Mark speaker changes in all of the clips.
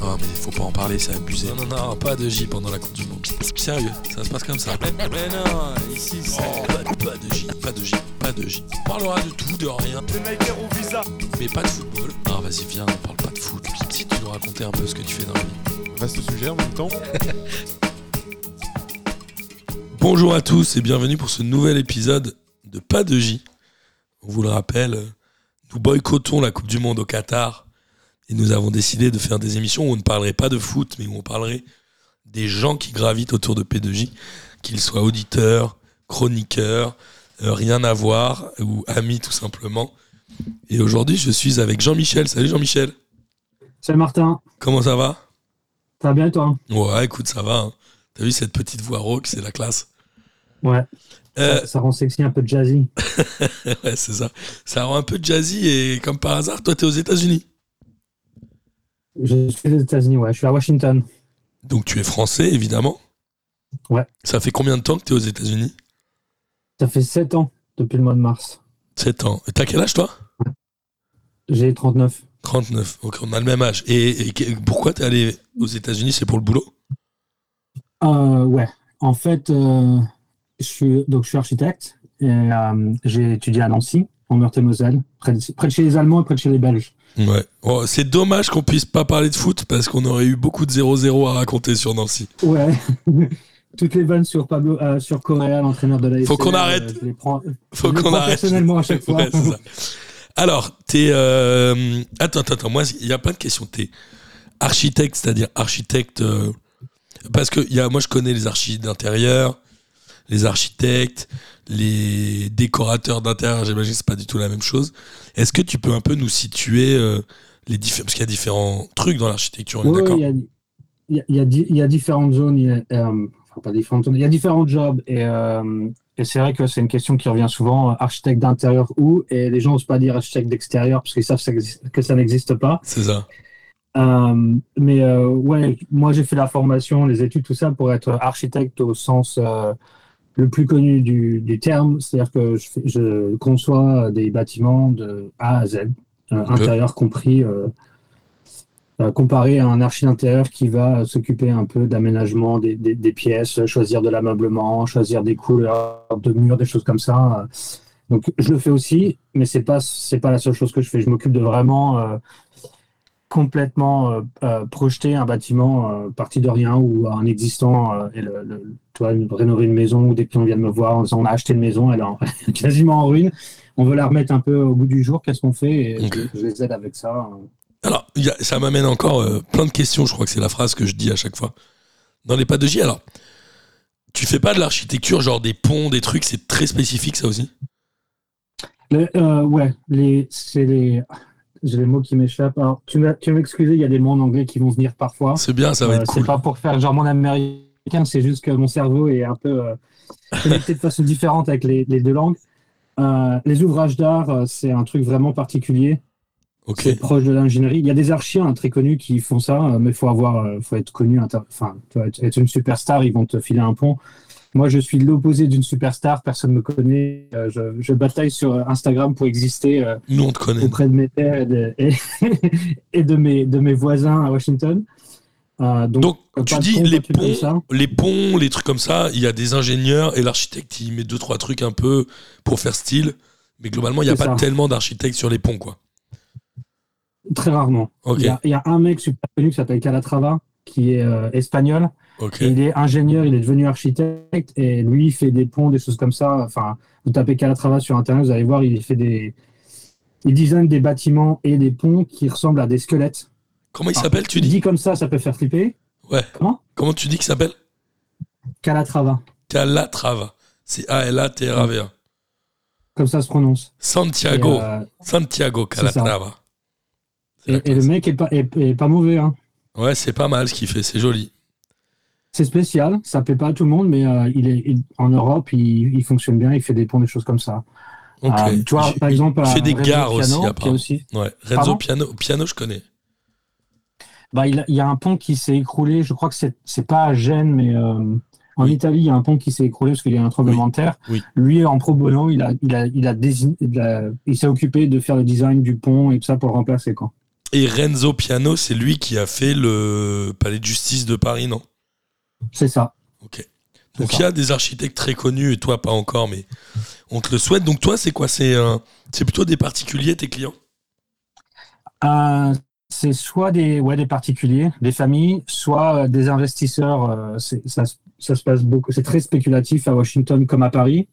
Speaker 1: Non, mais faut pas en parler, c'est abusé. Non, non, non, pas de J pendant la Coupe du Monde. Sérieux, ça se passe comme ça. Mais non, ici, c'est. pas, pas de J, pas de J, pas de J. On parlera de tout, de rien.
Speaker 2: Les visa.
Speaker 1: Mais pas de football. Non, vas-y, viens, on parle pas de foot. Si tu nous raconter un peu ce que tu fais dans la vie.
Speaker 2: Vaste sujet en même temps.
Speaker 1: Bonjour à tous et bienvenue pour ce nouvel épisode de Pas de J. On vous le rappelle, nous boycottons la Coupe du Monde au Qatar et nous avons décidé de faire des émissions où on ne parlerait pas de foot, mais où on parlerait des gens qui gravitent autour de P2J, qu'ils soient auditeurs, chroniqueurs, euh, rien à voir, ou amis tout simplement. Et aujourd'hui, je suis avec Jean-Michel. Salut Jean-Michel.
Speaker 3: Salut Martin,
Speaker 1: Comment ça va?
Speaker 3: Ça va bien et toi?
Speaker 1: Ouais, écoute, ça va. hein. T'as vu cette petite voix rauque, c'est la classe.
Speaker 3: Ouais,
Speaker 1: Euh,
Speaker 3: ça, ça rend sexy un peu jazzy.
Speaker 1: ouais, c'est ça. Ça rend un peu jazzy et comme par hasard, toi, t'es aux États-Unis.
Speaker 3: Je suis aux États-Unis, ouais, je suis à Washington.
Speaker 1: Donc tu es français, évidemment.
Speaker 3: Ouais.
Speaker 1: Ça fait combien de temps que tu es aux États-Unis?
Speaker 3: Ça fait 7 ans depuis le mois de mars.
Speaker 1: 7 ans. Et T'as quel âge, toi?
Speaker 3: J'ai 39.
Speaker 1: 39. Ok, on a le même âge. Et, pourquoi t'es allé aux États-Unis? C'est pour le boulot?
Speaker 3: Euh, ouais, en fait, euh, je, suis, donc, je suis architecte et euh, j'ai étudié à Nancy, en Meurthe-et-Moselle, près de, près de chez les Allemands et près de chez les Belges.
Speaker 1: Ouais. Oh, c'est dommage qu'on puisse pas parler de foot parce qu'on aurait eu beaucoup de 0-0 à raconter sur Nancy.
Speaker 3: Ouais. Toutes les vannes sur Pablo, euh, sur Correa, l'entraîneur de la
Speaker 1: Faut qu'on arrête.
Speaker 3: Je les prends,
Speaker 1: Faut qu'on arrête.
Speaker 3: personnellement à chaque fois.
Speaker 1: Ouais, c'est ça. Alors, t'es. euh, Attends, attends, attends. Moi, il y a plein de questions. T'es architecte, c'est-à-dire architecte. euh, Parce que il y a, moi, je connais les architectes d'intérieur, les architectes, les décorateurs d'intérieur. J'imagine que c'est pas du tout la même chose. Est-ce que tu peux un peu nous situer euh, les différents. Parce qu'il y a différents trucs dans l'architecture, d'accord
Speaker 3: il y a, il il y différentes zones, il y a, euh, enfin pas différentes zones, il y a différents jobs et, euh, et c'est vrai que c'est une question qui revient souvent, architecte d'intérieur où, et les gens n'osent pas dire architecte d'extérieur parce qu'ils savent que ça existe- que ça n'existe pas.
Speaker 1: C'est ça.
Speaker 3: Euh, mais euh, ouais, moi j'ai fait la formation, les études, tout ça pour être architecte au sens euh, le plus connu du, du terme, c'est-à-dire que je, conçois des bâtiments de A à Z, euh, intérieur compris, euh, euh, comparé à un archi d'intérieur qui va s'occuper un peu d'aménagement des, des- des pièces, choisir de l'ameublement, choisir des couleurs de murs, des choses comme ça. Donc je le fais aussi, mais c'est pas c'est pas la seule chose que je fais. Je m'occupe de vraiment complètement euh, euh, projeter un bâtiment euh, parti de rien ou un existant euh, et le, le- tu vois, rénover une maison ou des clients viennent me voir en disant on a acheté une maison, elle est en- quasiment en ruine, on veut la remettre un peu au bout du jour, qu'est-ce qu'on fait? Et je, je les aide avec ça.
Speaker 1: Alors, il y a- ça m'amène encore plein de questions. Je crois que c'est la phrase que je dis à chaque fois. Dans les pas de J, alors, tu fais pas de l'architecture, genre des ponts, des trucs, c'est très spécifique ça aussi?
Speaker 3: Le- ouais, les, c'est les. J'ai les mots qui m'échappent. Alors, tu m'excuser, il y a des mots en anglais qui vont venir parfois.
Speaker 1: C'est bien, ça va
Speaker 3: Euh,
Speaker 1: être
Speaker 3: c'est
Speaker 1: cool.
Speaker 3: pas pour faire genre mon américain, c'est juste que mon cerveau est un peu euh, connecté de façon différente avec les, les deux langues. Euh, les ouvrages d'art, euh, c'est un truc vraiment particulier.
Speaker 1: Ok.
Speaker 3: C'est proche de l'ingénierie. Il y a des archiens très connus qui font ça, euh, mais il faut avoir, euh, faut être connu, enfin, être une superstar, ils vont te filer un pont. Moi, je suis l'opposé d'une superstar, personne ne me connaît. euh, je, je bataille sur Instagram pour exister euh,
Speaker 1: Nous, on te connaît.
Speaker 3: auprès de mes pairs et de, et, et de, mes, de mes voisins à Washington. Euh, donc,
Speaker 1: tu dis
Speaker 3: pont,
Speaker 1: les ponts,
Speaker 3: ça.
Speaker 1: les ponts, les trucs comme ça, il y a des ingénieurs et l'architecte, il met deux, trois trucs un peu pour faire style. Mais globalement, il n'y a pas
Speaker 3: ça.
Speaker 1: tellement d'architectes sur les ponts, quoi.
Speaker 3: Très rarement. Il, y y a un mec super connu qui s'appelle Calatrava, qui est euh, espagnol. il est ingénieur, il est devenu architecte et lui, il fait des ponts, des choses comme ça. Enfin, vous tapez Calatrava sur Internet, vous allez voir, il fait des. Il design des bâtiments et des ponts qui ressemblent à des squelettes.
Speaker 1: Comment il s'appelle, tu dis
Speaker 3: Dit comme ça, ça peut faire flipper.
Speaker 1: Ouais.
Speaker 3: Comment?
Speaker 1: Comment tu dis qu'il s'appelle?
Speaker 3: Calatrava,
Speaker 1: Calatrava. C'est A-L-A-T-R-A-V-A.
Speaker 3: comme ça se prononce.
Speaker 1: Santiago.
Speaker 3: Euh,
Speaker 1: Santiago. Calatrava.
Speaker 3: Et, le mec est pas, est, est pas mauvais. Hein.
Speaker 1: Ouais, c'est pas mal ce qu'il fait, c'est joli.
Speaker 3: C'est spécial, ça plaît pas à tout le monde, mais euh, il est il- en Europe, il, il fonctionne bien, il fait des ponts, des choses comme ça. Euh, tu vois,
Speaker 1: Il-
Speaker 3: par exemple,
Speaker 1: il fait
Speaker 3: euh,
Speaker 1: des
Speaker 3: Renzo
Speaker 1: gares aussi,
Speaker 3: Piano, est
Speaker 1: apparemment.
Speaker 3: aussi
Speaker 1: Ouais, Renzo Piano, Piano, je connais.
Speaker 3: Bah, il, y a un pont qui s'est écroulé, je crois que c'est pas à Gênes, mais euh, en
Speaker 1: Oui.
Speaker 3: Italie, il y a un pont qui s'est écroulé parce qu'il y a eu un tremblement de terre.
Speaker 1: oui.
Speaker 3: Lui, en pro bono, il, a, il, a, il, a désigné- il, a- il s'est occupé de faire le design du pont et tout ça pour le remplacer. Quoi.
Speaker 1: Et Renzo Piano, c'est lui qui a fait le palais de justice de Paris, non?
Speaker 3: C'est ça.
Speaker 1: Ok. Donc il y a des architectes très connus et toi pas encore, mais on te le souhaite. Donc toi, c'est quoi? C'est euh, plutôt des particuliers, tes clients?
Speaker 3: Euh, c'est soit des, ouais, des particuliers, des familles, soit euh, des investisseurs. euh, c'est- ça, se- ça se passe beaucoup. C'est très spéculatif à Washington comme à Paris,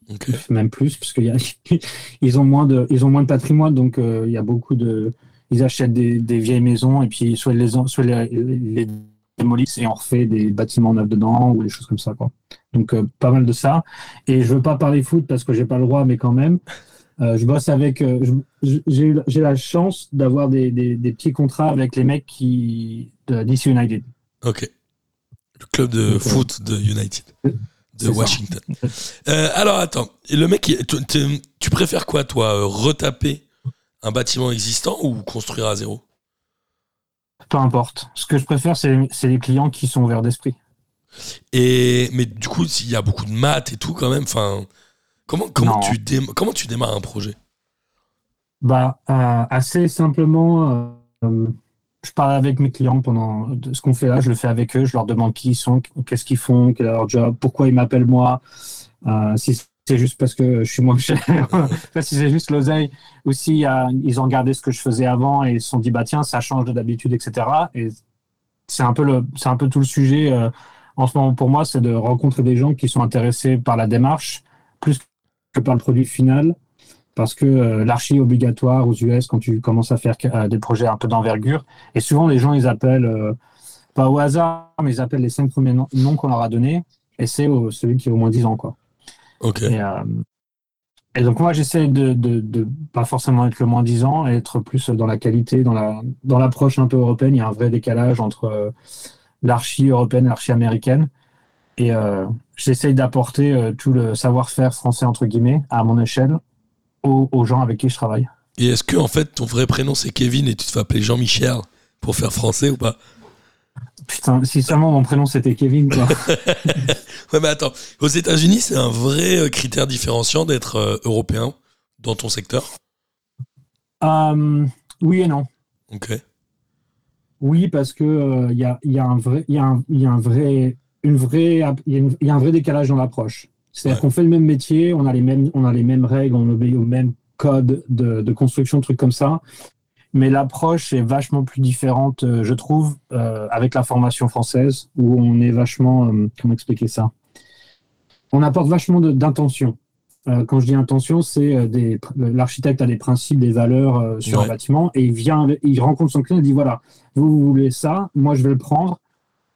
Speaker 3: même plus, parce qu'ils ils ont moins de, ils ont moins de patrimoine, donc il y a beaucoup de, ils achètent des, des vieilles maisons et puis soit ils les, soit les, les démolissent et on refait des bâtiments neufs dedans ou des choses comme ça, quoi. Donc euh, pas mal de ça. Et je veux pas parler foot parce que j'ai pas le droit, mais quand même. Euh, je bosse avec. euh, j'ai la chance d'avoir des, des- des petits contrats avec les mecs qui de DC United.
Speaker 1: Ok. Le club de
Speaker 3: euh,
Speaker 1: foot de United. De. Washington. Alors attends, le mec, tu, tu- tu préfères quoi toi Retaper un bâtiment existant ou construire à zéro?
Speaker 3: Peu importe. Ce que je préfère, c'est les clients qui sont ouverts d'esprit.
Speaker 1: Et mais du coup, s'il y a beaucoup de maths et tout quand même, enfin, comment comment
Speaker 3: Non.
Speaker 1: tu comment tu démarres un projet?
Speaker 3: Bah, euh, assez simplement, euh, je parle avec mes clients pendant ce qu'on fait là, je le fais avec eux, je leur demande qui ils sont, qu'est-ce qu'ils font, quel est leur job, pourquoi ils m'appellent moi, euh, si c'est juste parce que je suis moins cher, Enfin, si c'est juste l'oseille, ou si euh, ils ont regardé ce que je faisais avant et ils se sont dit bah tiens ça change de d'habitude, etc. Et c'est un peu le, c'est un peu tout le sujet euh, en ce moment pour moi, c'est de rencontrer des gens qui sont intéressés par la démarche plus que par le produit final parce que euh, l'archi est obligatoire aux US quand tu commences à faire euh, des projets un peu d'envergure. Et souvent, les gens, ils appellent, euh, pas au hasard, mais ils appellent les cinq premiers noms, qu'on leur a donnés, et c'est celui qui a au moins 10 ans. Quoi.
Speaker 1: Ok.
Speaker 3: Et, euh, et donc, moi, j'essaie de, de, de pas forcément être le moins 10 ans, et être plus dans la qualité, dans la dans l'approche un peu européenne. Il y a un vrai décalage entre euh, l'archi européenne et l'archi américaine. Et euh, j'essaye d'apporter euh, tout le savoir-faire français, entre guillemets, à mon échelle, aux, aux gens avec qui je travaille.
Speaker 1: Et est-ce que en fait ton vrai prénom c'est Kevin et tu te fais appeler Jean-Michel pour faire français ou pas?
Speaker 3: Putain, si seulement mon prénom c'était Kevin, quoi.
Speaker 1: Ouais, mais attends, aux États-Unis, c'est un vrai euh, critère différenciant d'être euh, européen dans ton secteur?
Speaker 3: Euh, oui et non.
Speaker 1: Ok.
Speaker 3: Oui, parce que euh, il y, a, il y a un vrai, y a un, il y a un vrai, une vraie, il y a une- il y a un vrai décalage dans l'approche. C'est-à-dire
Speaker 1: Ouais.
Speaker 3: qu'on fait le même métier, on a les mêmes, on a les mêmes règles, on obéit au même code de, de construction, trucs comme ça. Mais l'approche est vachement plus différente, euh, je trouve, euh, avec la formation française, où on est vachement, euh, comment expliquer ça? On apporte vachement d'intention. Euh, quand je dis intention, c'est des, l'architecte a des principes, des valeurs sur
Speaker 1: Ouais.
Speaker 3: un bâtiment, et il vient, il rencontre son client, il dit voilà, vous, vous voulez ça, moi je vais le prendre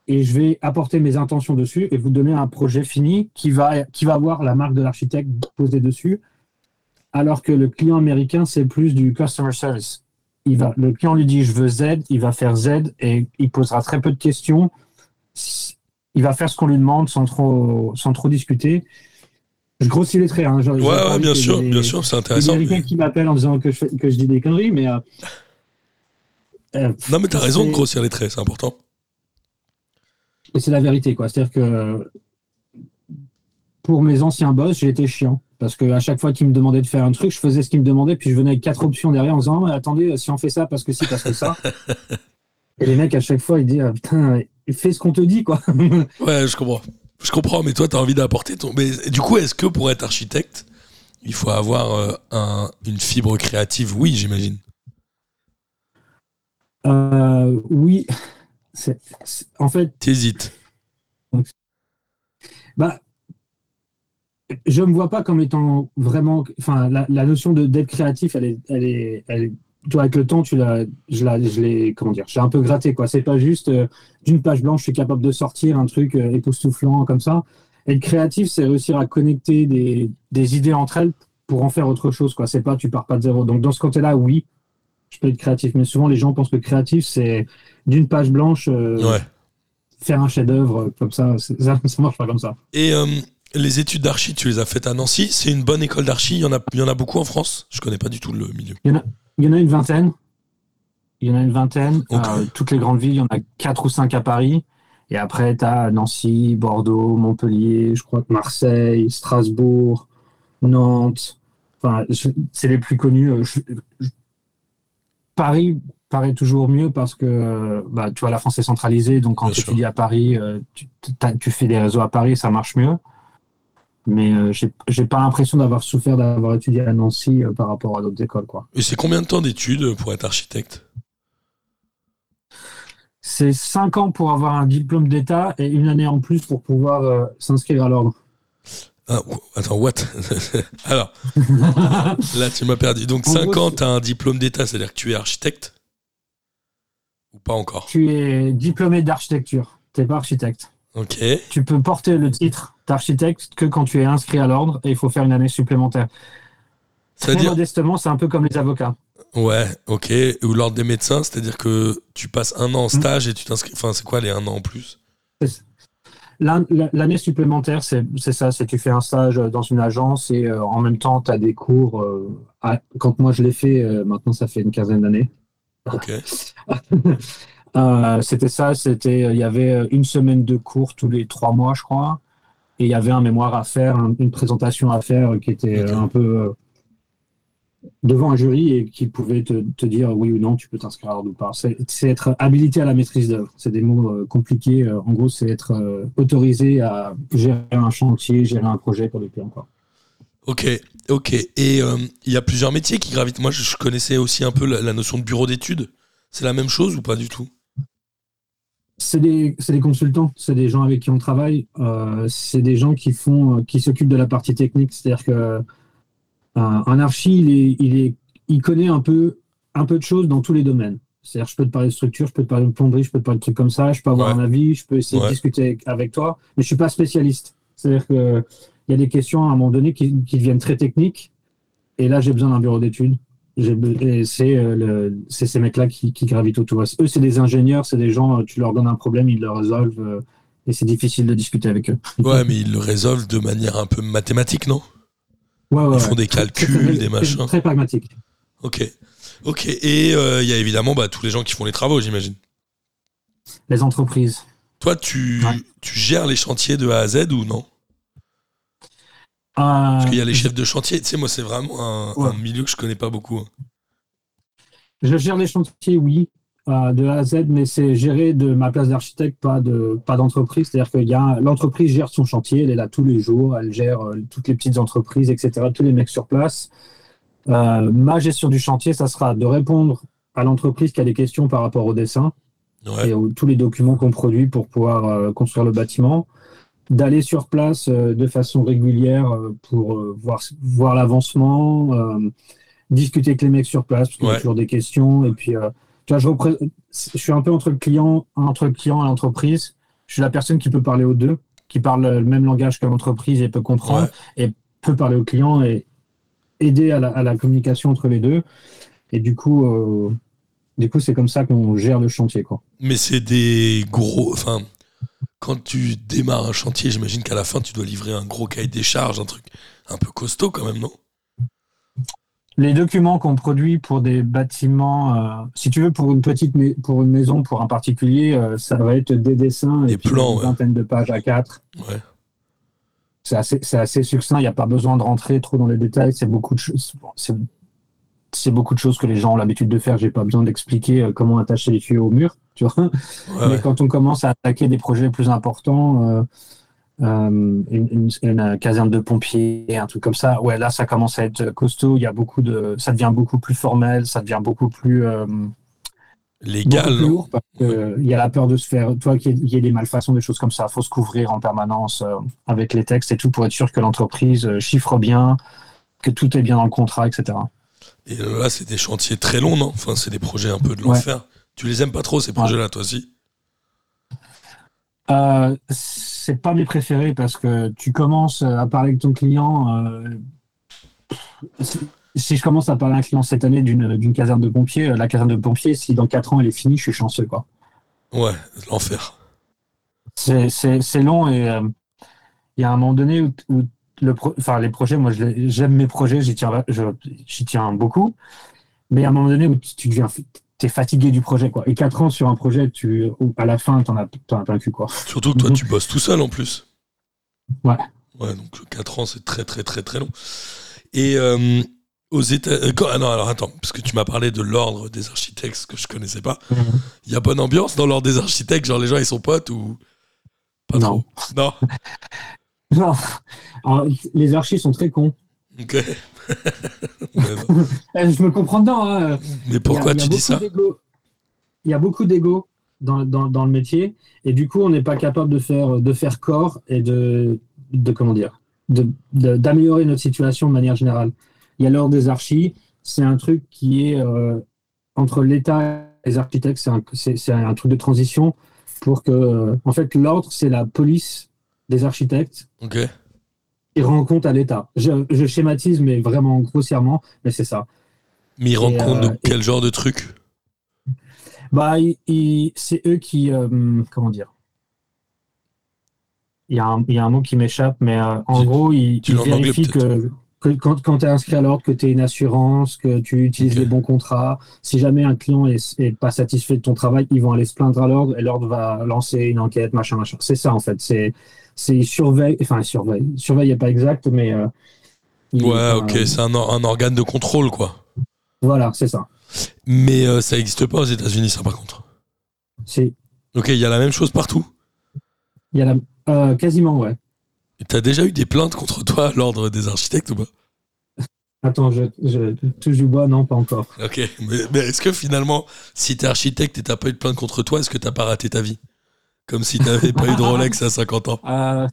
Speaker 3: et je vais apporter mes intentions dessus et vous donner un projet fini qui va, qui va avoir la marque de l'architecte posée dessus. Alors que le client américain, c'est plus du customer service. Il va, le client lui dit je veux Z, il va faire Z et il posera très peu de questions. Il va faire ce qu'on lui demande sans trop, sans trop discuter. Je grossis les traits. Hein, genre,
Speaker 1: Ouais, bien sûr,
Speaker 3: des-
Speaker 1: bien sûr, c'est
Speaker 3: il y
Speaker 1: intéressant.
Speaker 3: a quelqu'un qui m'appelle en disant que je, que je dis des conneries, mais. euh, euh,
Speaker 1: Non, mais t'as raison de grossir les traits, c'est important.
Speaker 3: Et c'est la vérité, quoi. C'est-à-dire que pour mes anciens boss, j'ai été chiant. Parce qu'à chaque fois qu'ils me demandaient de faire un truc, je faisais ce qu'ils me demandaient, puis je venais avec quatre options derrière en disant Ah, attendez, si on fait ça, parce que si, parce que ça. Et les mecs, à chaque fois, ils disent Ah, Putain, fais ce qu'on te dit, quoi.
Speaker 1: Ouais, je comprends. Je comprends, mais toi, t'as envie d'apporter ton. Mais du coup, est-ce que pour être architecte, il faut avoir euh, un- une fibre créative? Oui, j'imagine.
Speaker 3: Euh, oui. En fait,
Speaker 1: T'hésites.
Speaker 3: Bah, je me vois pas comme étant vraiment. Enfin, la, la notion de d'être créatif, elle est, elle est, elle est- toi, avec le temps, tu l'as, je l'ai, je l'ai, comment dire, j'ai un peu gratté quoi. C'est pas juste euh, d'une page blanche, je suis capable de sortir un truc euh, époustouflant comme ça. Être créatif, c'est réussir à connecter des, des idées entre elles pour en faire autre chose quoi. C'est pas, tu pars pas de zéro. Donc dans ce côté-là, oui, je peux être créatif. Mais souvent, les gens pensent que créatif, c'est d'une page blanche. euh,
Speaker 1: Ouais.
Speaker 3: Faire un chef-d'œuvre euh, comme ça, ça, ça marche pas comme ça.
Speaker 1: Et les études d'archi, tu les as faites à Nancy. C'est une bonne école d'archi. Il y en a, il y en a beaucoup en France. Je connais pas du tout le milieu.
Speaker 3: Il y en a une vingtaine. Il y en a une vingtaine. Euh, toutes les grandes villes, il y en a quatre ou cinq à Paris. Et après, tu as Nancy, Bordeaux, Montpellier, je crois que Marseille, Strasbourg, Nantes. Enfin, c'est les plus connus. Euh, je- je- Paris, paraît toujours mieux parce que bah, tu vois, la France est centralisée, donc quand
Speaker 1: Bien
Speaker 3: tu étudies à Paris, euh, tu fais des réseaux à Paris, ça marche mieux. Mais euh, j'ai pas l'impression d'avoir souffert d'avoir étudié à Nancy euh, par rapport à d'autres écoles, quoi.
Speaker 1: Et c'est combien de temps d'études pour être architecte?
Speaker 3: C'est cinq ans pour avoir un diplôme d'État et une année en plus pour pouvoir euh, s'inscrire à l'ordre.
Speaker 1: ah, Attends, what? Alors, là, tu m'as perdu. Donc,
Speaker 3: En
Speaker 1: 5
Speaker 3: gros,
Speaker 1: ans, tu as un diplôme d'État, c'est-à-dire que tu es architecte? Ou pas encore?
Speaker 3: Tu es diplômé d'architecture, t'es pas architecte.
Speaker 1: Ok.
Speaker 3: Tu peux porter le titre d'architecte que quand tu es inscrit à l'ordre et il faut faire une année supplémentaire. Très
Speaker 1: C'est-à-dire,
Speaker 3: modestement, c'est un peu comme les avocats.
Speaker 1: ouais, ok. Ou l'ordre des médecins, c'est-à-dire que tu passes un an en stage et tu t'inscris. Enfin, c'est quoi les un an en plus?
Speaker 3: L'an- L'année supplémentaire, c'est ça, c'est tu fais un stage dans une agence et euh, en même temps, tu as des cours. euh, à- quand moi je l'ai fait, euh, maintenant ça fait une quinzaine d'années.
Speaker 1: Ok.
Speaker 3: Euh, c'était ça, c'était il y avait euh, une semaine de cours tous les trois mois, je crois, et il y avait un mémoire à faire, un- une présentation à faire qui était un peu euh, devant un jury et qui pouvait te, te dire oui ou non, tu peux t'inscrire à l'ordre ou pas. C'est être habilité à la maîtrise d'œuvre. C'est des mots euh, compliqués. Euh, en gros, c'est être euh, autorisé à gérer un chantier, gérer un projet pour le client. Quoi.
Speaker 1: Ok, ok. Et euh, il y a plusieurs métiers qui gravitent. Moi, je, je connaissais aussi un peu la, la notion de bureau d'études. C'est la même chose ou pas du tout?
Speaker 3: C'est des, c'est des consultants, c'est des gens avec qui on travaille, euh, c'est des gens qui font, euh, qui s'occupent de la partie technique. C'est-à-dire que euh, un archi, il, est, il, est, il connaît un peu, un peu de choses dans tous les domaines. C'est-à-dire, je peux te parler de structure, je peux te parler de plomberie, je peux te parler de trucs comme ça, je peux avoir
Speaker 1: Ouais.
Speaker 3: un avis, je peux essayer
Speaker 1: Ouais.
Speaker 3: de discuter avec, avec toi, mais je suis pas spécialiste. C'est-à-dire que il y a des questions à un moment donné qui, qui deviennent très techniques, et là, j'ai besoin d'un bureau d'études. C'est euh, c'est ces mecs-là qui, qui gravitent autour. Eux, c'est des ingénieurs, c'est des gens, euh, tu leur donnes un problème, ils le résolvent, euh, et c'est difficile de discuter avec eux.
Speaker 1: Ouais, mais ils le résolvent de manière un peu mathématique, non?
Speaker 3: Ouais, ouais,
Speaker 1: Ils font des
Speaker 3: très-
Speaker 1: calculs,
Speaker 3: très-
Speaker 1: des machins.
Speaker 3: Très pragmatique.
Speaker 1: Ok. Ok. Et euh, il y a évidemment bah, tous les gens qui font les travaux, j'imagine.
Speaker 3: Les entreprises.
Speaker 1: Toi, tu,
Speaker 3: Ouais.
Speaker 1: tu gères les chantiers de A à Z ou non?
Speaker 3: Euh,
Speaker 1: Parce qu'il y a les chefs de chantier. Tu sais, moi, c'est vraiment un,
Speaker 3: Ouais.
Speaker 1: un milieu que je connais pas beaucoup. hein.
Speaker 3: Je gère les chantiers, oui, euh, de A à Z, mais c'est géré de ma place d'architecte, pas de pas d'entreprise. C'est-à-dire que l'entreprise gère son chantier, elle est là tous les jours, elle gère euh, toutes les petites entreprises, etc., tous les mecs sur place. Euh, ma gestion du chantier, ça sera de répondre à l'entreprise qui a des questions par rapport au dessin
Speaker 1: Ouais.
Speaker 3: et aux- tous les documents qu'on produit pour pouvoir construire le bâtiment, d'aller sur place euh, de façon régulière euh, pour euh, voir, voir l'avancement, discuter avec les mecs sur place, parce qu'il y a toujours des questions. Et puis, tu vois, je, repré- je suis un peu entre le client, entre le client et l'entreprise. Je suis la personne qui peut parler aux deux, qui parle le même langage que l'entreprise et peut comprendre,
Speaker 1: Ouais.
Speaker 3: et peut parler au client et aider à la, à la communication entre les deux. Et du coup, euh, du coup, c'est comme ça qu'on gère le chantier, quoi.
Speaker 1: Mais c'est des gros. Enfin, quand tu démarres un chantier, j'imagine qu'à la fin, tu dois livrer un gros cahier des charges, un truc un peu costaud quand même, non?
Speaker 3: Les documents qu'on produit pour des bâtiments, euh, si tu veux, pour une petite pour une maison, pour un particulier, euh, ça va être des dessins
Speaker 1: Des
Speaker 3: et puis
Speaker 1: plans,
Speaker 3: une
Speaker 1: ouais.
Speaker 3: vingtaine de pages à quatre.
Speaker 1: Ouais.
Speaker 3: C'est assez, assez succinct. Il n'y a pas besoin de rentrer trop dans les détails. C'est beaucoup de choses. C'est beaucoup de choses que les gens ont l'habitude de faire. J'ai pas besoin d'expliquer euh, comment attacher les tuyaux au mur. Tu vois.
Speaker 1: Ouais,
Speaker 3: Mais
Speaker 1: ouais.
Speaker 3: quand on commence à attaquer des projets plus importants, euh, euh, une, une- une caserne de pompiers, un truc comme ça, ouais, là, ça commence à être costaud. Il y a beaucoup de, ça devient beaucoup plus formel, ça devient beaucoup plus, euh, beaucoup
Speaker 1: Légal,
Speaker 3: plus lourd parce que, il y a la peur de se faire, toi, qu'il y, y ait des malfaçons, des choses comme ça. Il faut se couvrir en permanence avec les textes et tout pour être sûr que l'entreprise chiffre bien, que tout est bien dans le contrat, etc.
Speaker 1: Et là, c'est des chantiers très longs, non? Enfin, c'est des projets un peu de
Speaker 3: Ouais.
Speaker 1: l'enfer. Tu les aimes pas trop, ces projets-là, toi aussi
Speaker 3: Euh, c'est pas mes préférés parce que tu commences à parler avec ton client. euh, si- si je commence à parler à un client cette année d'une caserne de pompiers, euh, la caserne de pompiers, si dans 4 ans elle est finie, je suis chanceux. quoi.
Speaker 1: Ouais, l'enfer.
Speaker 3: C'est- long et euh, il y a un moment donné où, où le pro- enfin, les projets, moi j'aime mes projets, j'y tiens, je- j'y tiens beaucoup, mais a un moment donné où tu tu deviens es fatigué du projet. Quoi. Et 4 ans sur un projet, tu, où à la fin, tu en as, t'en as plein le cul. Quoi.
Speaker 1: Surtout que toi,
Speaker 3: Mhm.
Speaker 1: tu bosses tout seul en plus.
Speaker 3: Ouais.
Speaker 1: Ouais, donc 4 ans, c'est très, très, très, très long. Et euh, aux États. euh, ah non, alors attends, parce que tu m'as parlé de l'ordre des architectes que je connaissais pas. Il y a bonne ambiance dans l'ordre des architectes, genre les gens ils sont potes ou pas
Speaker 3: Non.
Speaker 1: trop? Non?
Speaker 3: Non. Alors, les archis sont très cons.
Speaker 1: Ok.
Speaker 3: Eh, Je me comprends dedans. hein.
Speaker 1: Mais pourquoi
Speaker 3: a-
Speaker 1: tu dis ça
Speaker 3: Il y a beaucoup d'ego dans, dans, dans le métier et du coup, on n'est pas capable de faire, de faire corps et de, de comment dire, d'améliorer notre situation de manière générale. Il y a l'ordre des archis, c'est un truc qui est euh, entre l'État et les architectes, c'est un, un truc de transition pour que, euh, en fait, l'ordre, c'est la police des architectes
Speaker 1: Ok.
Speaker 3: qui rend compte à l'État. Je, je schématise, mais vraiment grossièrement, mais c'est ça.
Speaker 1: Mais ils rendent compte
Speaker 3: euh,
Speaker 1: de quel genre de truc?
Speaker 3: Bah, c'est eux qui. euh, comment dire? Il y, a un, il y a un mot qui m'échappe, mais euh, en gros, ils, ils vérifient que, que quand, quand tu es inscrit à l'ordre, que tu as une assurance, que tu utilises
Speaker 1: Ok.
Speaker 3: les bons contrats. Si jamais un client est, est pas satisfait de ton travail, ils vont aller se plaindre à l'ordre et l'ordre va lancer une enquête, machin, machin. C'est ça, en fait. C'est, c'est ils surveillent, enfin. Ils surveillent n'est pas exact, mais. euh,
Speaker 1: Ouais, ok, c'est un, or- un organe de contrôle, quoi.
Speaker 3: Voilà, c'est ça.
Speaker 1: Mais euh, ça n'existe pas aux États-Unis, ça, par contre.
Speaker 3: C'est,
Speaker 1: Ok, il y a la même chose partout.
Speaker 3: il y a la, euh, quasiment, ouais.
Speaker 1: Et T'as déjà eu des plaintes contre toi à l'ordre des architectes ou pas?
Speaker 3: Attends, je, je touche du bois, non, pas encore.
Speaker 1: Ok, mais, mais est-ce que finalement, si t'es architecte et t'as pas eu de plainte contre toi, est-ce que t'as pas raté ta vie? Comme si t'avais pas eu de Rolex à 50 ans.
Speaker 3: Euh,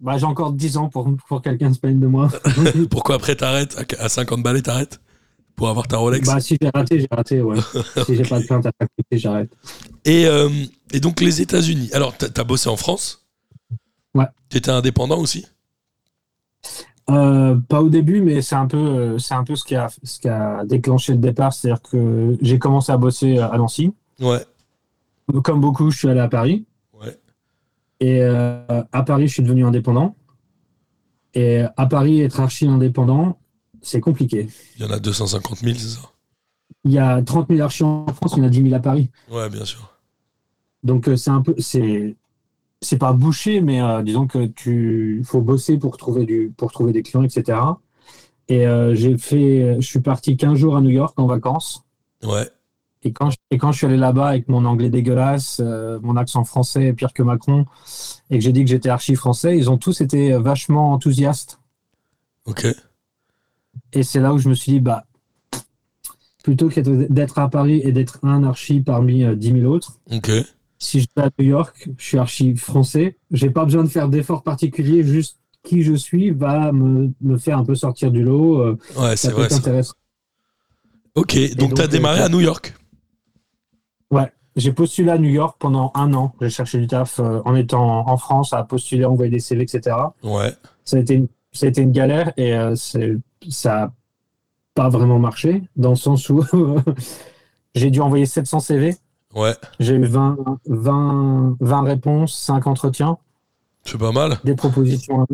Speaker 3: bah, j'ai encore 10 ans pour, pour quelqu'un se plaigne de moi.
Speaker 1: Pourquoi après t'arrêtes? À à 50 balais, t'arrêtes? Pour avoir ta Rolex?
Speaker 3: Bah, si j'ai raté, j'ai raté, ouais. Si j'ai pas de plainte à faculté, j'arrête.
Speaker 1: et, euh, et donc les États-Unis. Alors, t'as as bossé en France?
Speaker 3: Ouais.
Speaker 1: T'étais indépendant aussi?
Speaker 3: Euh, pas au début, mais c'est un peu, c'est un peu ce qui a, ce qui a déclenché le départ. C'est-à-dire que j'ai commencé à bosser à Nancy.
Speaker 1: Ouais.
Speaker 3: Comme beaucoup, je suis allé à Paris.
Speaker 1: Ouais.
Speaker 3: Et euh, à Paris, je suis devenu indépendant. Et à Paris, être archi indépendant, c'est compliqué.
Speaker 1: Il y en a 250 000, c'est ça?
Speaker 3: Il y a 30 000 archis en France, il y en a 10 000 à Paris.
Speaker 1: Ouais, bien sûr.
Speaker 3: Donc euh, c'est un peu, c'est, c'est pas bouché, mais euh, disons que tu, faut bosser pour trouver du, pour trouver des clients, etc. Et j'ai fait, je suis parti 15 jours à New York en vacances.
Speaker 1: Ouais.
Speaker 3: Et quand, je, et quand je suis allé là-bas avec mon anglais dégueulasse, euh, mon accent français pire que Macron, et que j'ai dit que j'étais archi français, ils ont tous été vachement enthousiastes.
Speaker 1: Ok.
Speaker 3: Et c'est là où je me suis dit, bah, plutôt que d'être à Paris et d'être un archi parmi euh, 10 000 autres, si je vais à New York, je suis archi français, j'ai pas besoin de faire d'efforts particuliers, juste qui je suis va me, me faire un peu sortir du lot. euh,
Speaker 1: Ouais, c'est vrai. ça. Ok, donc
Speaker 3: donc,
Speaker 1: t'as
Speaker 3: euh,
Speaker 1: démarré à New York
Speaker 3: Ouais, j'ai postulé à New York pendant un an. J'ai cherché du taf euh, en étant en France, à postuler, envoyer des CV, etc.
Speaker 1: Ouais.
Speaker 3: Ça a été une, ça a été une galère et euh, ça n'a pas vraiment marché, dans le sens où j'ai dû envoyer 700 CV.
Speaker 1: Ouais.
Speaker 3: J'ai eu 20, 20, 20 réponses, 5 entretiens,
Speaker 1: C'est pas mal.
Speaker 3: des propositions.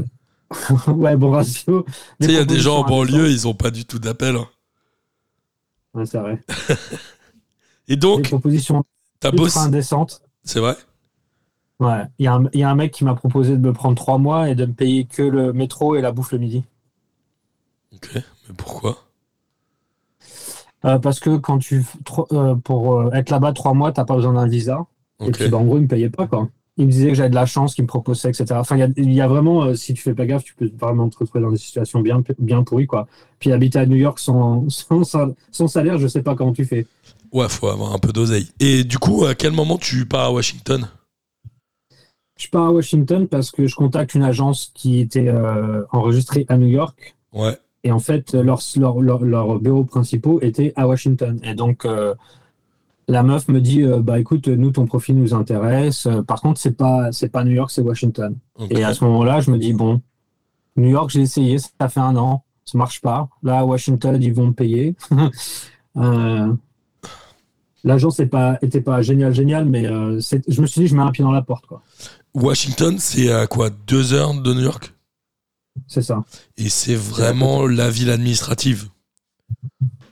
Speaker 3: ouais, bon ratio.
Speaker 1: Tu sais, il y a des gens en banlieue, ils ont pas du tout d'appel. hein.
Speaker 3: Ouais, c'est vrai.
Speaker 1: Et
Speaker 3: Des
Speaker 1: donc,
Speaker 3: propositions
Speaker 1: t'as
Speaker 3: ultra
Speaker 1: bossé.
Speaker 3: indécentes.
Speaker 1: C'est vrai
Speaker 3: Ouais. Il y, a un- il y a un mec qui m'a proposé de me prendre 3 mois et de me payer que le métro et la bouffe le midi.
Speaker 1: Ok. Mais pourquoi
Speaker 3: Euh, parce que quand tu euh, pour euh, être là-bas 3 mois, t'as pas besoin d'un visa. Et
Speaker 1: Ok.
Speaker 3: puis, bah, en gros, il me payait pas, quoi. Il me disait que j'avais de la chance, qu'il me proposait, etc. Enfin, il y a, il y a vraiment, euh, si tu fais pas gaffe, tu peux vraiment te retrouver dans des situations bien, bien pourries, quoi. Puis habiter à New York sans, sans, sal- sans salaire, je sais pas comment tu fais.
Speaker 1: Ouais, faut avoir un peu d'oseille. Et du coup, à quel moment tu pars à Washington?
Speaker 3: Je pars à Washington parce que je contacte une agence qui était euh, enregistrée à New York.
Speaker 1: Ouais.
Speaker 3: Et en fait, leurs leur, leur, leur bureaux principaux étaient à Washington. Et donc, euh, la meuf me dit euh, Bah écoute, nous, ton profil nous intéresse. Euh, Par contre, c'est pas, c'est pas New York, c'est Washington. Et à ce moment-là, je me dis Bon, New York, j'ai essayé, ça fait un an, ça marche pas. Là, à Washington, ils vont me payer. euh, L'agence n'était pas, était pas génial, génial, mais euh, je me suis dit Je mets un pied dans la porte, quoi.
Speaker 1: Washington, c'est à quoi Deux heures de New York?
Speaker 3: C'est ça.
Speaker 1: Et c'est vraiment la ville administrative?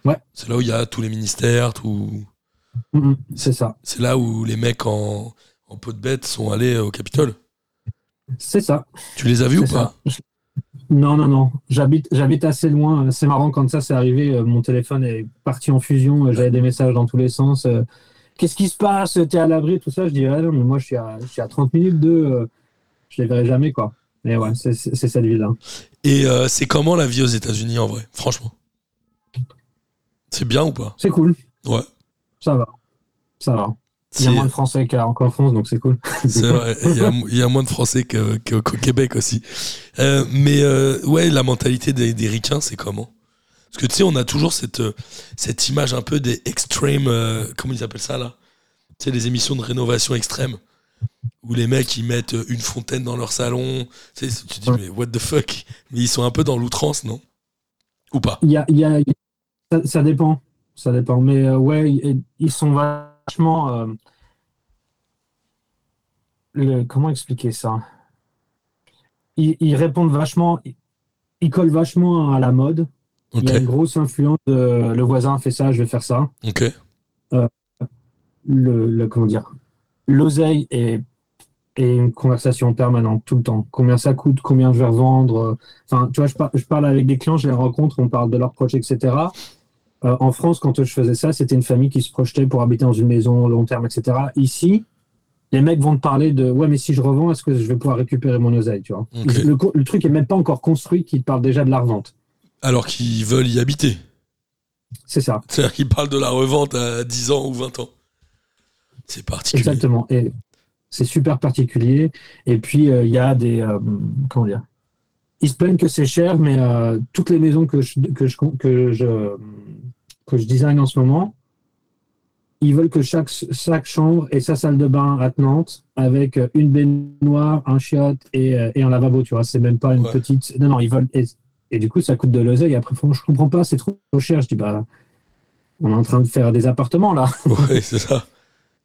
Speaker 3: Ouais.
Speaker 1: C'est là où il y a tous les ministères, tout.
Speaker 3: Mhm, c'est ça.
Speaker 1: C'est là où les mecs en, en peau de bête sont allés au Capitole.
Speaker 3: C'est ça.
Speaker 1: Tu les as vus ou
Speaker 3: C'est
Speaker 1: pas?
Speaker 3: Ça. Non, non, non. J'habite, j'habite assez loin. C'est marrant quand ça s'est arrivé. euh, Mon téléphone est parti en fusion. euh, J'avais des messages dans tous les sens. euh, Qu'est-ce qui se passe? T'es à l'abri, tout ça? Je dis, ah non, mais moi, je suis à, je suis à 30 minutes de. je les verrai jamais, quoi. Mais ouais, c'est c'est- c'est cette ville-là.
Speaker 1: Et euh, c'est comment la vie aux États-Unis en vrai, franchement C'est bien ou pas?
Speaker 3: C'est cool.
Speaker 1: Ouais,
Speaker 3: Ça va. Ça va. Il y a moins de Français qu'en France, donc c'est cool.
Speaker 1: vrai. Il y, a, il y a moins de Français qu'au Québec aussi. Euh, mais euh, ouais, la mentalité des, des ricains, c'est comment? Parce que tu sais, on a toujours cette, euh, cette image un peu des extreme. euh, comment ils appellent ça là? Tu sais, les émissions de rénovation extrême. Où les mecs ils mettent une fontaine dans leur salon. Tu sais, tu te dis, mais what the fuck? Mais ils sont un peu dans l'outrance, non? Ou pas?
Speaker 3: Y a, y a- ça, ça dépend. Ça dépend. Mais euh, ouais, ils, sont vachement. euh, le- comment expliquer ça? Ils, ils répondent vachement. Ils, collent vachement à la mode. Il y a une grosse influence de le voisin fait ça, je vais faire ça.
Speaker 1: ok.
Speaker 3: Le, le- comment dire? L'oseille est, est une conversation permanente tout le temps. Combien ça coûte, combien je vais revendre. euh, Enfin, tu vois, je, par- je parle avec des clients, je les rencontre, on parle de leurs projets, etc. Euh, en France, quand je faisais ça, c'était une famille qui se projetait pour habiter dans une maison long terme, etc. Ici, les mecs vont te parler de ouais, mais si je revends, est-ce que je vais pouvoir récupérer mon oseille, tu vois? Le, truc est même pas encore construit, qu'ils parlent déjà de la revente.
Speaker 1: Alors qu'ils veulent y habiter.
Speaker 3: C'est ça.
Speaker 1: C'est-à-dire qu'ils parlent de la revente à 10 ans ou 20 ans. C'est particulier.
Speaker 3: Exactement. Et c'est super particulier. Et puis, euh, il y a des. euh, comment dire? Ils se plaignent que c'est cher, mais euh, toutes les maisons que je, que, je, que, je, que je design en ce moment, ils veulent que chaque, chaque chambre ait sa salle de bain attenante avec euh, une baignoire, un chiotte et, euh, et un lavabo. Tu vois, c'est même pas une
Speaker 1: Ouais.
Speaker 3: petite. Non, non, ils veulent. Et, et du coup, ça coûte de l'oseille. Après, je comprends pas, c'est trop cher. Je dis, bah, on est en train de faire des appartements là.
Speaker 1: Ouais, c'est ça.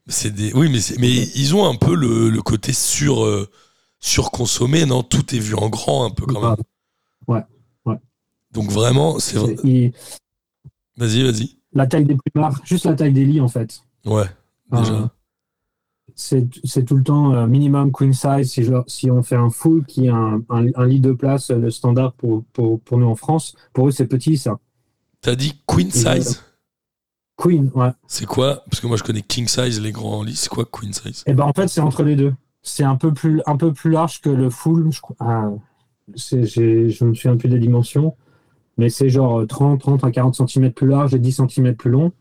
Speaker 1: C'est des... Oui, mais, mais ils ont un peu le, le côté sur, euh, surconsommé, non? Tout est vu en grand un peu quand même.
Speaker 3: Ouais, ouais.
Speaker 1: Donc vraiment, c'est vrai. Vas-y, vas-y.
Speaker 3: la taille des plumards, juste la taille des lits en fait.
Speaker 1: Ouais, déjà.
Speaker 3: Euh, c'est tout le temps euh, minimum queen size. Si, je- si on fait un full qui est un, un- un lit de place, euh, le standard pour, pour, pour nous en France, pour eux c'est petit ça.
Speaker 1: T'as dit queen size?
Speaker 3: Queen, ouais.
Speaker 1: C'est quoi? Parce que moi je connais king size, les grands lits. C'est quoi queen size?
Speaker 3: Et ben en fait c'est entre les deux. C'est un peu plus un peu plus large que le full. Je. Ah, je me souviens plus des dimensions, mais c'est genre 30, 30 à 40 cm plus large et 10 cm plus long.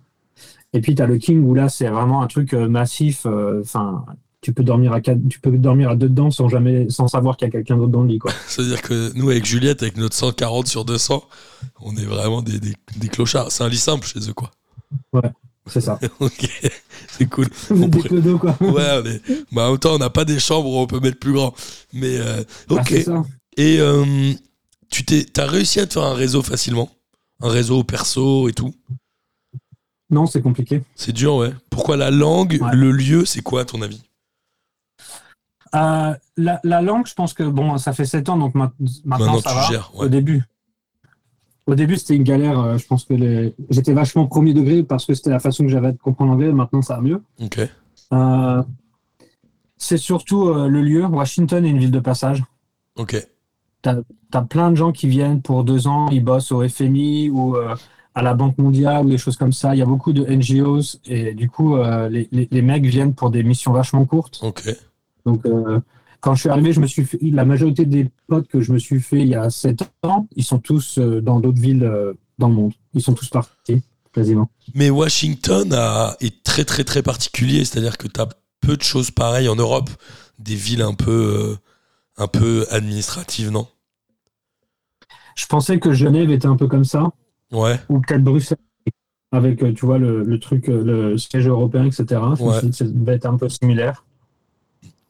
Speaker 3: Et puis tu as le king où là c'est vraiment un truc euh, massif. euh, Enfin, tu peux dormir à quatre, tu peux dormir à deux dedans sans jamais sans savoir qu'il y a quelqu'un d'autre dans le lit quoi.
Speaker 1: C'est-à-dire que nous, avec Juliette, avec notre 140 sur 200, on est vraiment des, des, des clochards. C'est un lit simple chez eux, quoi.
Speaker 3: C'est ça.
Speaker 1: ok, c'est cool.
Speaker 3: Êtes des clodos, quoi.
Speaker 1: Ouais, on mais en même temps, on n'a pas des chambres où on peut mettre plus grand. Mais euh,
Speaker 3: Ah,
Speaker 1: ok.
Speaker 3: ça.
Speaker 1: Et euh, tu t'es, t'as réussi à te faire un réseau facilement Un réseau perso et tout
Speaker 3: Non, c'est compliqué.
Speaker 1: C'est dur, ouais. Pourquoi la langue,
Speaker 3: Ouais.
Speaker 1: le lieu, c'est quoi à ton avis?
Speaker 3: Euh, la, la langue, je pense que bon, ça fait 7 ans, donc ma- maintenant,
Speaker 1: Maintenant,
Speaker 3: ça
Speaker 1: tu
Speaker 3: va.
Speaker 1: gères, ouais.
Speaker 3: Au début, au début, c'était une galère. euh, Je pense que les... j'étais vachement premier degré parce que c'était la façon que j'avais de comprendre l'anglais. Maintenant, ça va mieux. Euh, c'est surtout euh, le lieu. Washington est une ville de passage.
Speaker 1: Ok.
Speaker 3: T'as plein de gens qui viennent pour deux ans, ils bossent au FMI ou euh, à la Banque mondiale ou des choses comme ça. Il y a beaucoup de NGOs et du coup, euh, les, les, les mecs viennent pour des missions vachement courtes.
Speaker 1: Ok.
Speaker 3: Donc, euh, quand je suis arrivé, je me suis fait, la majorité des potes que je me suis fait il y a sept ans, ils sont tous dans d'autres villes dans le monde. Ils sont tous partis, quasiment.
Speaker 1: Mais Washington a- est très très très particulier, c'est-à-dire que tu as peu de choses pareilles en Europe, des villes un peu, un peu administratives, non?
Speaker 3: Je pensais que Genève était un peu comme ça,
Speaker 1: Ouais.
Speaker 3: ou peut-être Bruxelles, avec, euh, tu vois, le, le truc, euh, le siège européen, etc.
Speaker 1: Ouais.
Speaker 3: ça devait être un peu similaire.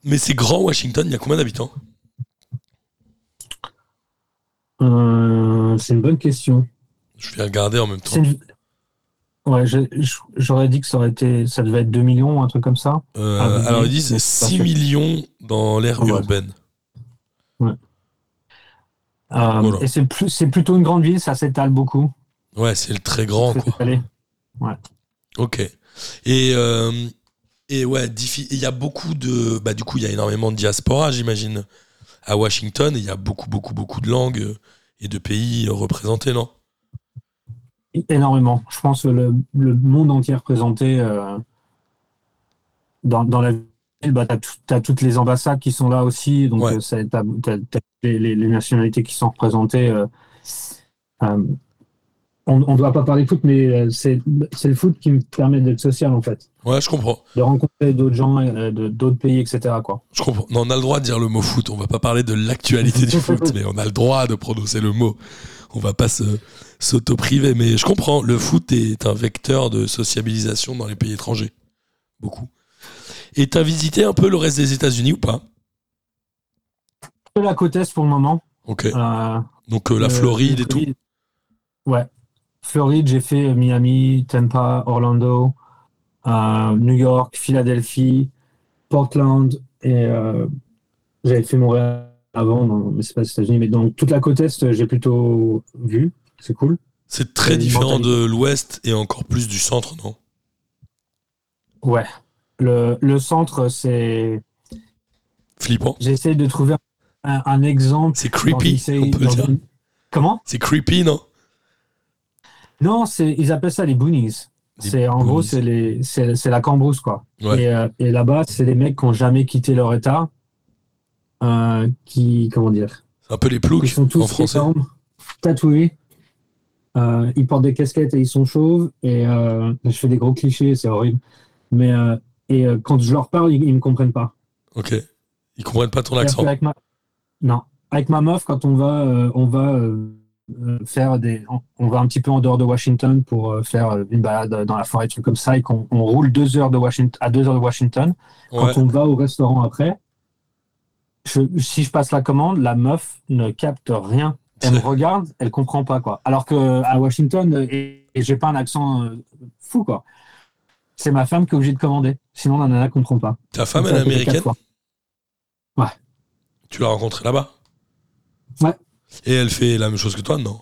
Speaker 1: Mais c'est grand Washington, il y a combien d'habitants?
Speaker 3: Euh, c'est une bonne question.
Speaker 1: Je vais regarder en même temps.
Speaker 3: Une- Ouais, j'aurais dit que ça aurait été, ça devait être 2 millions, un truc comme ça.
Speaker 1: Euh,
Speaker 3: Ah,
Speaker 1: alors ils disent
Speaker 3: donc,
Speaker 1: 6
Speaker 3: parfait.
Speaker 1: millions dans l'ère
Speaker 3: ouais.
Speaker 1: urbaine.
Speaker 3: Euh,
Speaker 1: Voilà.
Speaker 3: Et c'est plus, c'est plutôt une grande ville, ça s'étale beaucoup.
Speaker 1: Ouais, c'est le très grand quoi. Ok. Et, euh, et ouais, il y a beaucoup de. Bah, du coup, il y a énormément de diaspora, j'imagine, à Washington il y a beaucoup, beaucoup, beaucoup de langues euh, et de pays représentés, non?
Speaker 3: Énormément. Je pense que le, le monde entier représenté euh, dans, dans la ville, bah, tu as, toutes les ambassades qui sont là aussi. Donc,
Speaker 1: Ouais.
Speaker 3: t'as- t'as- t'as les, nationalités qui sont représentées. euh, euh, on ne doit pas parler foot, mais euh, c'est le foot qui me permet d'être social, en fait.
Speaker 1: Ouais, je comprends.
Speaker 3: De rencontrer d'autres gens, euh, de- d'autres pays, etc. Quoi.
Speaker 1: Je comprends. Non, on a le droit de dire le mot foot. On va pas parler de l'actualité du foot, mais on a le droit de prononcer le mot. On va pas se- s'auto-priver. Mais je comprends. Le foot est un vecteur de sociabilisation dans les pays étrangers. Beaucoup. Et t'as visité un peu le reste des États-Unis ou pas
Speaker 3: Que la côte Est pour le moment.
Speaker 1: Ok.
Speaker 3: Euh,
Speaker 1: Donc euh, la
Speaker 3: Euh,
Speaker 1: Floride et tout.
Speaker 3: Ouais. Floride, j'ai fait Miami, Tampa, Orlando, euh, New York, Philadelphie, Portland et j'avais fait Montréal avant, mais c'est pas aux États-Unis, mais donc toute la côte Est, j'ai plutôt vu. C'est cool.
Speaker 1: C'est très différent
Speaker 3: mentalité.
Speaker 1: de l'Ouest et encore plus du centre, non?
Speaker 3: Ouais. Le, le centre, c'est.
Speaker 1: Flippant.
Speaker 3: J'essaie de trouver un, un exemple.
Speaker 1: C'est creepy, on peut dire.
Speaker 3: une- Comment?
Speaker 1: C'est creepy, non?
Speaker 3: Non, ils appellent ça les boonies.
Speaker 1: Des
Speaker 3: C'est en gros c'est les c'est c'est la cambrousse quoi.
Speaker 1: Ouais.
Speaker 3: Et, euh, et là-bas c'est les mecs qui ont jamais quitté leur état, euh, qui comment dire,
Speaker 1: C'est un peu les ploucs
Speaker 3: ils sont tous
Speaker 1: en français.
Speaker 3: énormes, tatoués, euh, ils portent des casquettes et ils sont chauves et euh, je fais des gros clichés, c'est horrible. Mais et euh, quand je leur parle ils, ils me comprennent pas.
Speaker 1: Ok. Ils comprennent pas ton accent.
Speaker 3: qu'avec ma- Non, avec ma meuf quand on va euh, on va euh, faire des on, va un petit peu en dehors de Washington pour faire une balade dans la forêt trucs comme ça et qu'on on roule deux heures de Washington à deux heures de Washington
Speaker 1: Ouais.
Speaker 3: quand on va au restaurant après je- si je passe la commande la meuf ne capte rien elle me regarde elle comprend pas quoi alors que à Washington et, et j'ai pas un accent fou quoi c'est ma femme qui est obligée de commander sinon la nana comprend pas
Speaker 1: Ta femme, elle est américaine
Speaker 3: fois.
Speaker 1: Tu l'as rencontrée là-bas
Speaker 3: Ouais.
Speaker 1: Et elle fait la même chose que toi, non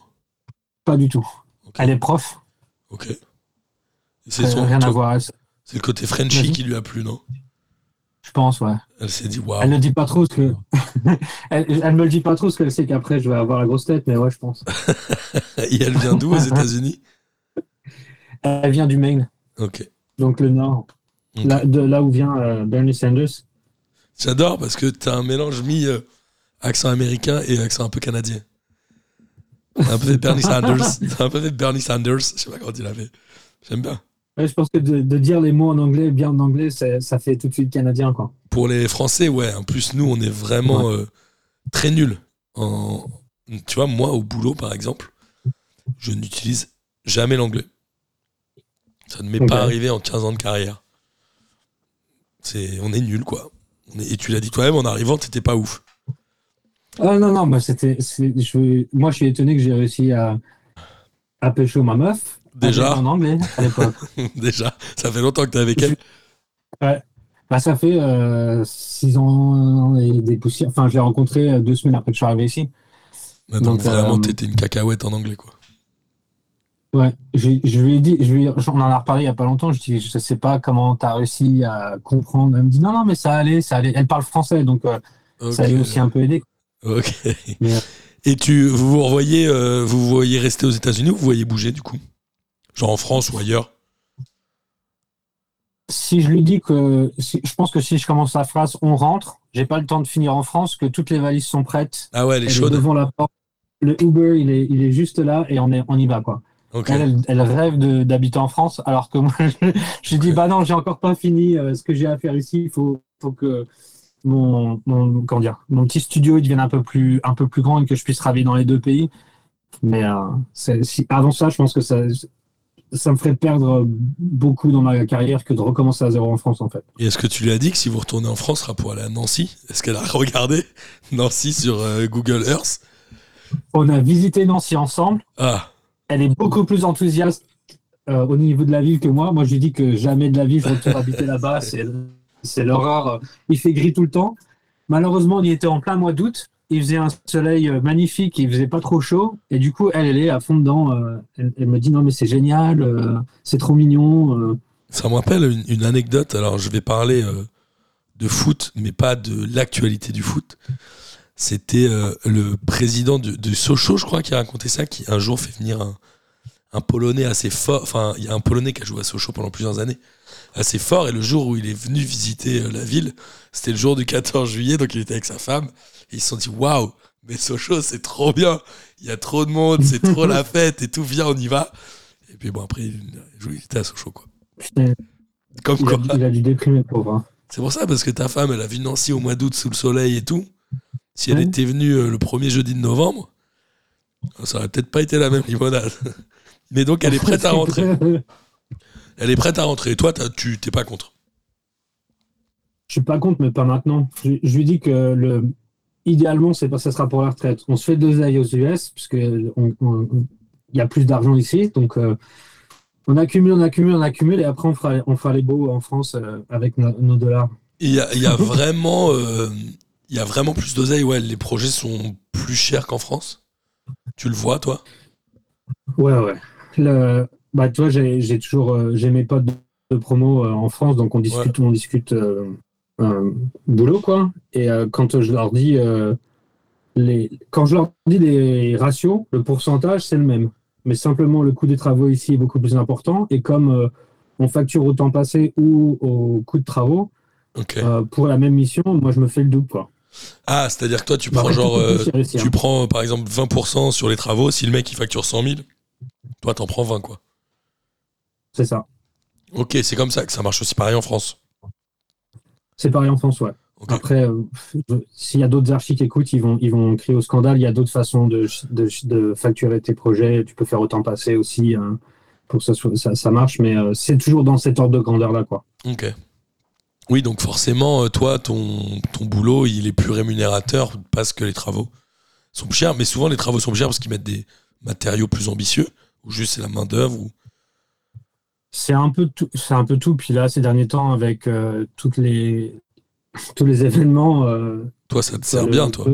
Speaker 3: pas du tout elle est prof
Speaker 1: Ok. C'est son-
Speaker 3: rien à voir
Speaker 1: c'est le côté Frenchy qui lui a plu, non
Speaker 3: je pense ouais
Speaker 1: Elle s'est dit, waouh.
Speaker 3: Elle ne dit pas trop ce que. elle, elle me le dit pas trop parce qu'elle sait qu'après je vais avoir la grosse tête, mais ouais, je pense.
Speaker 1: Et elle vient d'où aux États-Unis
Speaker 3: Elle vient du Maine,
Speaker 1: Ok.
Speaker 3: Donc le nord, là, de là où vient euh, Bernie Sanders.
Speaker 1: J'adore parce que t'as un mélange mi euh, accent américain et accent un peu canadien. T'as un peu fait Bernie Sanders. T'as un peu fait Bernie Sanders. Je sais pas tu l'as fait. J'aime bien.
Speaker 3: Ouais, je pense que de, de dire les mots en anglais, bien en anglais, ça fait tout de suite canadien, quoi.
Speaker 1: Pour les Français, ouais. En plus, nous, on est vraiment euh, très nuls. En... Tu vois, moi, au boulot, par exemple, je n'utilise jamais l'anglais. Ça ne m'est pas arrivé en 15 ans de carrière. C'est, on est nuls, quoi. On est- Et tu l'as dit toi-même, en arrivant, t'étais pas ouf.
Speaker 3: Ah non, non, moi, c'était, je, moi je suis étonné que j'ai réussi à, à pécho ma meuf.
Speaker 1: Déjà,
Speaker 3: En anglais, à l'époque.
Speaker 1: déjà, ça fait longtemps que t'es avec elle.
Speaker 3: bah, ça fait euh, six ans et des poussières. Enfin, je l'ai rencontré euh, deux semaines après que je suis arrivé ici.
Speaker 1: Donc,
Speaker 3: Donc,
Speaker 1: vraiment,
Speaker 3: euh,
Speaker 1: t'étais une cacahuète en anglais, quoi.
Speaker 3: Ouais, je, je lui ai dit, je lui on en a reparlé il y a pas longtemps. Je dis, je sais pas comment tu as réussi à comprendre. Elle me dit, non, non, mais ça allait, ça allait. Elle parle français, donc euh, ça
Speaker 1: Ok.
Speaker 3: allait aussi un peu aider.
Speaker 1: Ok.
Speaker 3: Mais, euh,
Speaker 1: Et tu, vous vous revoyez, euh, vous voyez rester aux États-Unis ou vous voyez bouger du coup? Genre en France ou ailleurs?
Speaker 3: Si je lui dis que, si- je pense que si je commence la phrase, on rentre, j'ai pas le temps de finir en France, que toutes les valises sont prêtes,
Speaker 1: Ah ouais, elle est
Speaker 3: elle est
Speaker 1: chaude.
Speaker 3: devant la porte. Le Uber, il est, il est juste là et on, est, on y va, quoi. Elle, elle, rêve d'habiter en France, alors que moi, je, je dis, bah non, j'ai encore pas fini euh, ce que j'ai à faire ici. Il faut, faut que mon, mon, comment dire, mon petit studio il devienne un peu plus, un peu plus grand et que je puisse travailler dans les deux pays. Mais euh, si, avant ça, je pense que ça, ça me ferait perdre beaucoup dans ma carrière que de recommencer à zéro en France, en fait.
Speaker 1: Et est-ce que tu lui as dit que si vous retournez en France, ce sera pour aller à Nancy? Est-ce qu'elle a regardé Nancy sur euh, Google Earth?
Speaker 3: On a visité Nancy ensemble.
Speaker 1: Ah,
Speaker 3: Elle est beaucoup plus enthousiaste euh, au niveau de la ville que moi. Moi, je lui dis que jamais de la vie je retourne habiter là-bas. C'est, l'horreur. Il fait gris tout le temps. Malheureusement, on y était en plein mois d'août. Il faisait un soleil euh, magnifique. Il faisait pas trop chaud. Et du coup, elle, elle est à fond dedans. euh, elle, me dit non, mais c'est génial. euh, c'est trop mignon. euh.
Speaker 1: ça me rappelle une, anecdote. Alors, je vais parler euh, de foot, mais pas de l'actualité du foot. C'était euh, le président de, de Sochaux, je crois, qui a raconté ça, qui un jour fait venir un, un Polonais assez fort. Enfin, il y a un Polonais qui a joué à Sochaux pendant plusieurs années, assez fort. Et le jour où il est venu visiter euh, la ville, c'était le jour du 14 juillet, donc il était avec sa femme. Et ils se sont dit waouh, mais Sochaux, c'est trop bien. Il y a trop de monde, c'est trop la fête et tout. Viens, on y va. Et puis bon, après, il il était à Sochaux, quoi.
Speaker 3: Putain,
Speaker 1: Comme
Speaker 3: il,
Speaker 1: quoi.
Speaker 3: a, il a dû déprimer, pauvre. hein.
Speaker 1: C'est pour ça, parce que ta femme, elle a vu Nancy au mois d'août sous le soleil et tout. Si elle
Speaker 3: Ouais.
Speaker 1: était venue euh, le premier jeudi de novembre, ça aurait peut-être pas été la même limonade. Mais donc, elle est prête à rentrer. Elle est prête à rentrer. Et toi, tu t'es pas contre?
Speaker 3: Je suis pas contre, mais pas maintenant. Je, je lui dis que le, idéalement, c'est pas, ça sera pour la retraite. On se fait deux ailes aux US, parce que on- on- il y a plus d'argent ici, donc euh, on accumule, on accumule, on accumule, et après on fera, on fera les beaux en France euh, avec no- nos dollars.
Speaker 1: Il y a, il y a vraiment, euh, il y a vraiment plus d'oseille. Ouais, les projets sont plus chers qu'en France. Tu le vois, toi?
Speaker 3: Ouais, ouais. Le, bah, tu vois, j'ai toujours euh, j'ai mes potes de, promo euh, en France, donc on discute, on discute euh, boulot, quoi. Et quand je leur dis les, quand je leur dis les ratios, le pourcentage, c'est le même. Mais simplement, le coût des travaux ici est beaucoup plus important. Et comme on facture au temps passé ou au coût de travaux, pour la même mission, moi, je me fais le double, quoi.
Speaker 1: Ah, c'est-à-dire que toi, tu
Speaker 3: Bah,
Speaker 1: prends
Speaker 3: après,
Speaker 1: genre, euh, tu
Speaker 3: hein.
Speaker 1: prends par exemple 20% sur les travaux. Si le mec il facture 100 000, toi t'en prends 20 quoi.
Speaker 3: C'est ça.
Speaker 1: Ok, c'est comme ça que ça marche aussi pareil en France.
Speaker 3: C'est pareil en France, ouais. Après, euh, s'il y a d'autres archis qui écoutent, ils vont, ils vont crier au scandale. Il y a d'autres façons de, de, de facturer tes projets. Tu peux faire autant passer aussi hein, pour que ça, ça marche, mais euh, c'est toujours dans cet ordre de grandeur-là. quoi.
Speaker 1: Ok. Oui, donc forcément, euh, toi, ton, ton boulot, il est plus rémunérateur parce que les travaux sont plus chers. Mais souvent, les travaux sont plus chers parce qu'ils mettent des matériaux plus ambitieux ou juste c'est la main d'œuvre. Ou...
Speaker 3: C'est un, peu tout- c'est un peu tout. Puis là, ces derniers temps, avec euh, toutes les, tous les événements. euh,
Speaker 1: Toi, ça te sert
Speaker 3: le-
Speaker 1: bien, toi.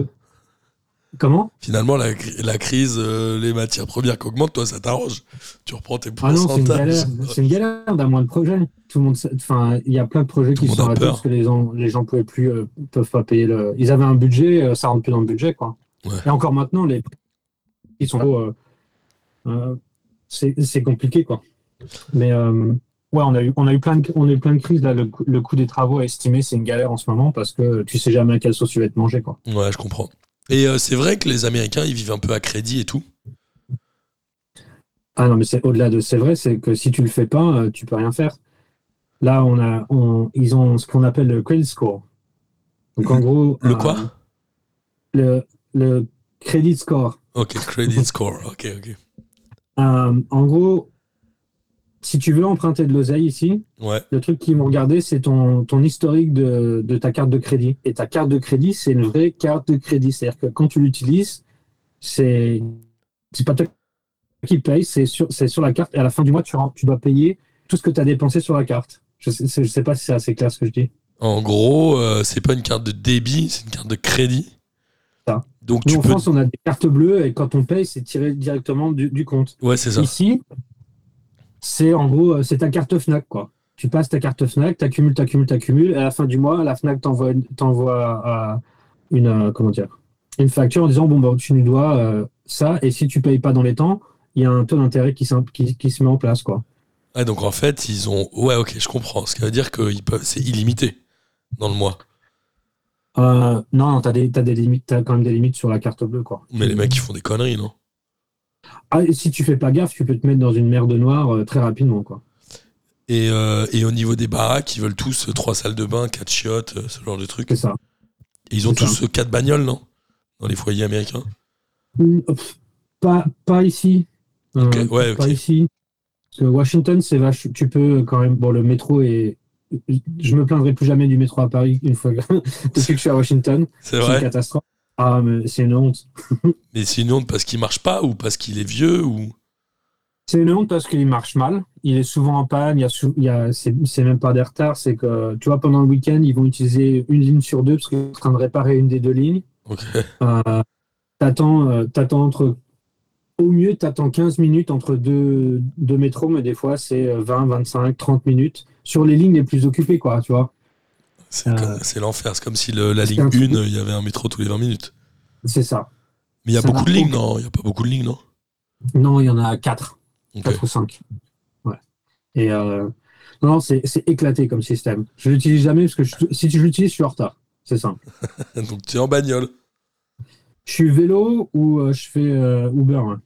Speaker 3: Comment?
Speaker 1: Finalement, la, cri- la crise, euh, les matières premières qui augmentent, toi, ça t'arrange. Tu reprends tes
Speaker 3: Ah non, c'est une
Speaker 1: pourcentages.
Speaker 3: galère. C'est une galère d'un mois de projet. Tout le monde, enfin, il y a plein de projets
Speaker 1: Tout
Speaker 3: qui sont arrêtés
Speaker 1: peur.
Speaker 3: parce que les gens, les gens pouvaient plus, euh, peuvent pas payer le. Ils avaient un budget, euh, ça rentre plus dans le budget, quoi.
Speaker 1: Ouais.
Speaker 3: Et encore maintenant, les qui sont euh, c'est compliqué, quoi. Mais ouais, on a eu, on a eu plein de, on a eu plein de crises là. Le, coût- le coût des travaux à estimer, c'est une galère en ce moment parce que tu sais jamais à quelle sauce tu vas être mangé, quoi.
Speaker 1: Ouais, je comprends. Et euh, c'est vrai que les Américains, ils vivent un peu à crédit et tout.
Speaker 3: Ah non, mais c'est au-delà de c'est vrai, c'est que si tu le fais pas, euh, tu peux rien faire. Là, on a, on- ils ont ce qu'on appelle le credit score. Donc en gros,
Speaker 1: Le
Speaker 3: euh,
Speaker 1: quoi
Speaker 3: le, le credit score.
Speaker 1: Ok, credit score. Ok, ok.
Speaker 3: Euh, en gros, si tu veux emprunter de l'oseille ici,
Speaker 1: Ouais,
Speaker 3: le truc qu'ils vont regarder, c'est ton, ton historique de, de ta carte de crédit. Et ta carte de crédit, c'est une vraie carte de crédit. C'est-à-dire que quand tu l'utilises, c'est pas toi qui paye, c'est sur, c'est sur la carte. Et à la fin du mois, tu, tu dois payer tout ce que tu as dépensé sur la carte. Je sais, je sais pas si c'est assez clair ce que je dis.
Speaker 1: En gros, euh, c'est pas une carte de débit, c'est une carte de crédit.
Speaker 3: Ça.
Speaker 1: Donc
Speaker 3: Nous,
Speaker 1: tu
Speaker 3: en
Speaker 1: peux.
Speaker 3: France, on a des cartes bleues et quand on paye, c'est tiré directement du, du compte.
Speaker 1: Ouais, c'est ça.
Speaker 3: Ici, c'est en gros, euh, c'est ta carte Fnac, quoi. Tu passes ta carte Fnac, t'accumules, t'accumules, t'accumules, et à la fin du mois, la Fnac t'envoie, t'envoie euh, une, euh, comment dire, une facture en disant, bon, bah, tu nous dois euh, ça, et si tu payes pas dans les temps, il y a un taux d'intérêt qui, s'im- qui, qui se met en place, quoi.
Speaker 1: Ouais, donc en fait, ils ont. Ouais, ok, je comprends. Ce qui veut dire que peuvent... c'est illimité dans le mois.
Speaker 3: Euh, non, non, t'as des, t'as des limites, t'as quand même des limites sur la carte bleue, quoi.
Speaker 1: Mais les mecs, ils font des conneries, non?
Speaker 3: Ah, si tu fais pas gaffe, tu peux te mettre dans une merde noire euh, très rapidement, quoi.
Speaker 1: et, euh, et au niveau des baraques, ils veulent tous euh, trois salles de bain, quatre chiottes, ce genre de trucs.
Speaker 3: C'est ça.
Speaker 1: Et ils ont tous euh, quatre bagnoles, non? Dans les foyers américains.
Speaker 3: Pff, Pas, pas ici.
Speaker 1: Ouais,
Speaker 3: Pas ici. Parce que Washington, c'est vache. Tu peux quand même. Bon, le métro est. Je me plaindrai plus jamais du métro à Paris une fois que, depuis que je suis à Washington.
Speaker 1: C'est
Speaker 3: C'est une
Speaker 1: vrai.
Speaker 3: catastrophe. Ah, mais c'est une honte.
Speaker 1: Mais c'est une honte parce qu'il marche pas ou parce qu'il est vieux ou.
Speaker 3: C'est une honte parce qu'il marche mal. Il est souvent en panne. Il y a, sou- il y a, c'est, c'est même pas des retards. C'est que, tu vois, pendant le week-end, ils vont utiliser une ligne sur deux parce qu'ils sont en train de réparer une des deux lignes.
Speaker 1: Ok.
Speaker 3: Euh, t'attends, euh, t'attends entre. Au mieux, t'attends 15 minutes entre deux, deux métros, mais des fois, c'est euh, 20, 25, 30 minutes sur les lignes les plus occupées, quoi, tu vois.
Speaker 1: C'est
Speaker 3: Euh,
Speaker 1: c'est l'enfer. C'est comme si le- la ligne
Speaker 3: un truc
Speaker 1: 1, il y avait un métro tous les 20 minutes.
Speaker 3: C'est ça.
Speaker 1: Mais il y a
Speaker 3: Ça
Speaker 1: beaucoup de lignes, non? Il y a pas beaucoup de lignes, non?
Speaker 3: Non, il y en a quatre.
Speaker 1: Ok.
Speaker 3: 4 ou 5. Ouais. Et euh, non, non, c'est éclaté comme système. Je l'utilise jamais parce que je- si tu l'utilises, je suis en retard. C'est simple.
Speaker 1: Donc tu es en bagnole.
Speaker 3: Je suis vélo ou euh, je fais Uber. hein.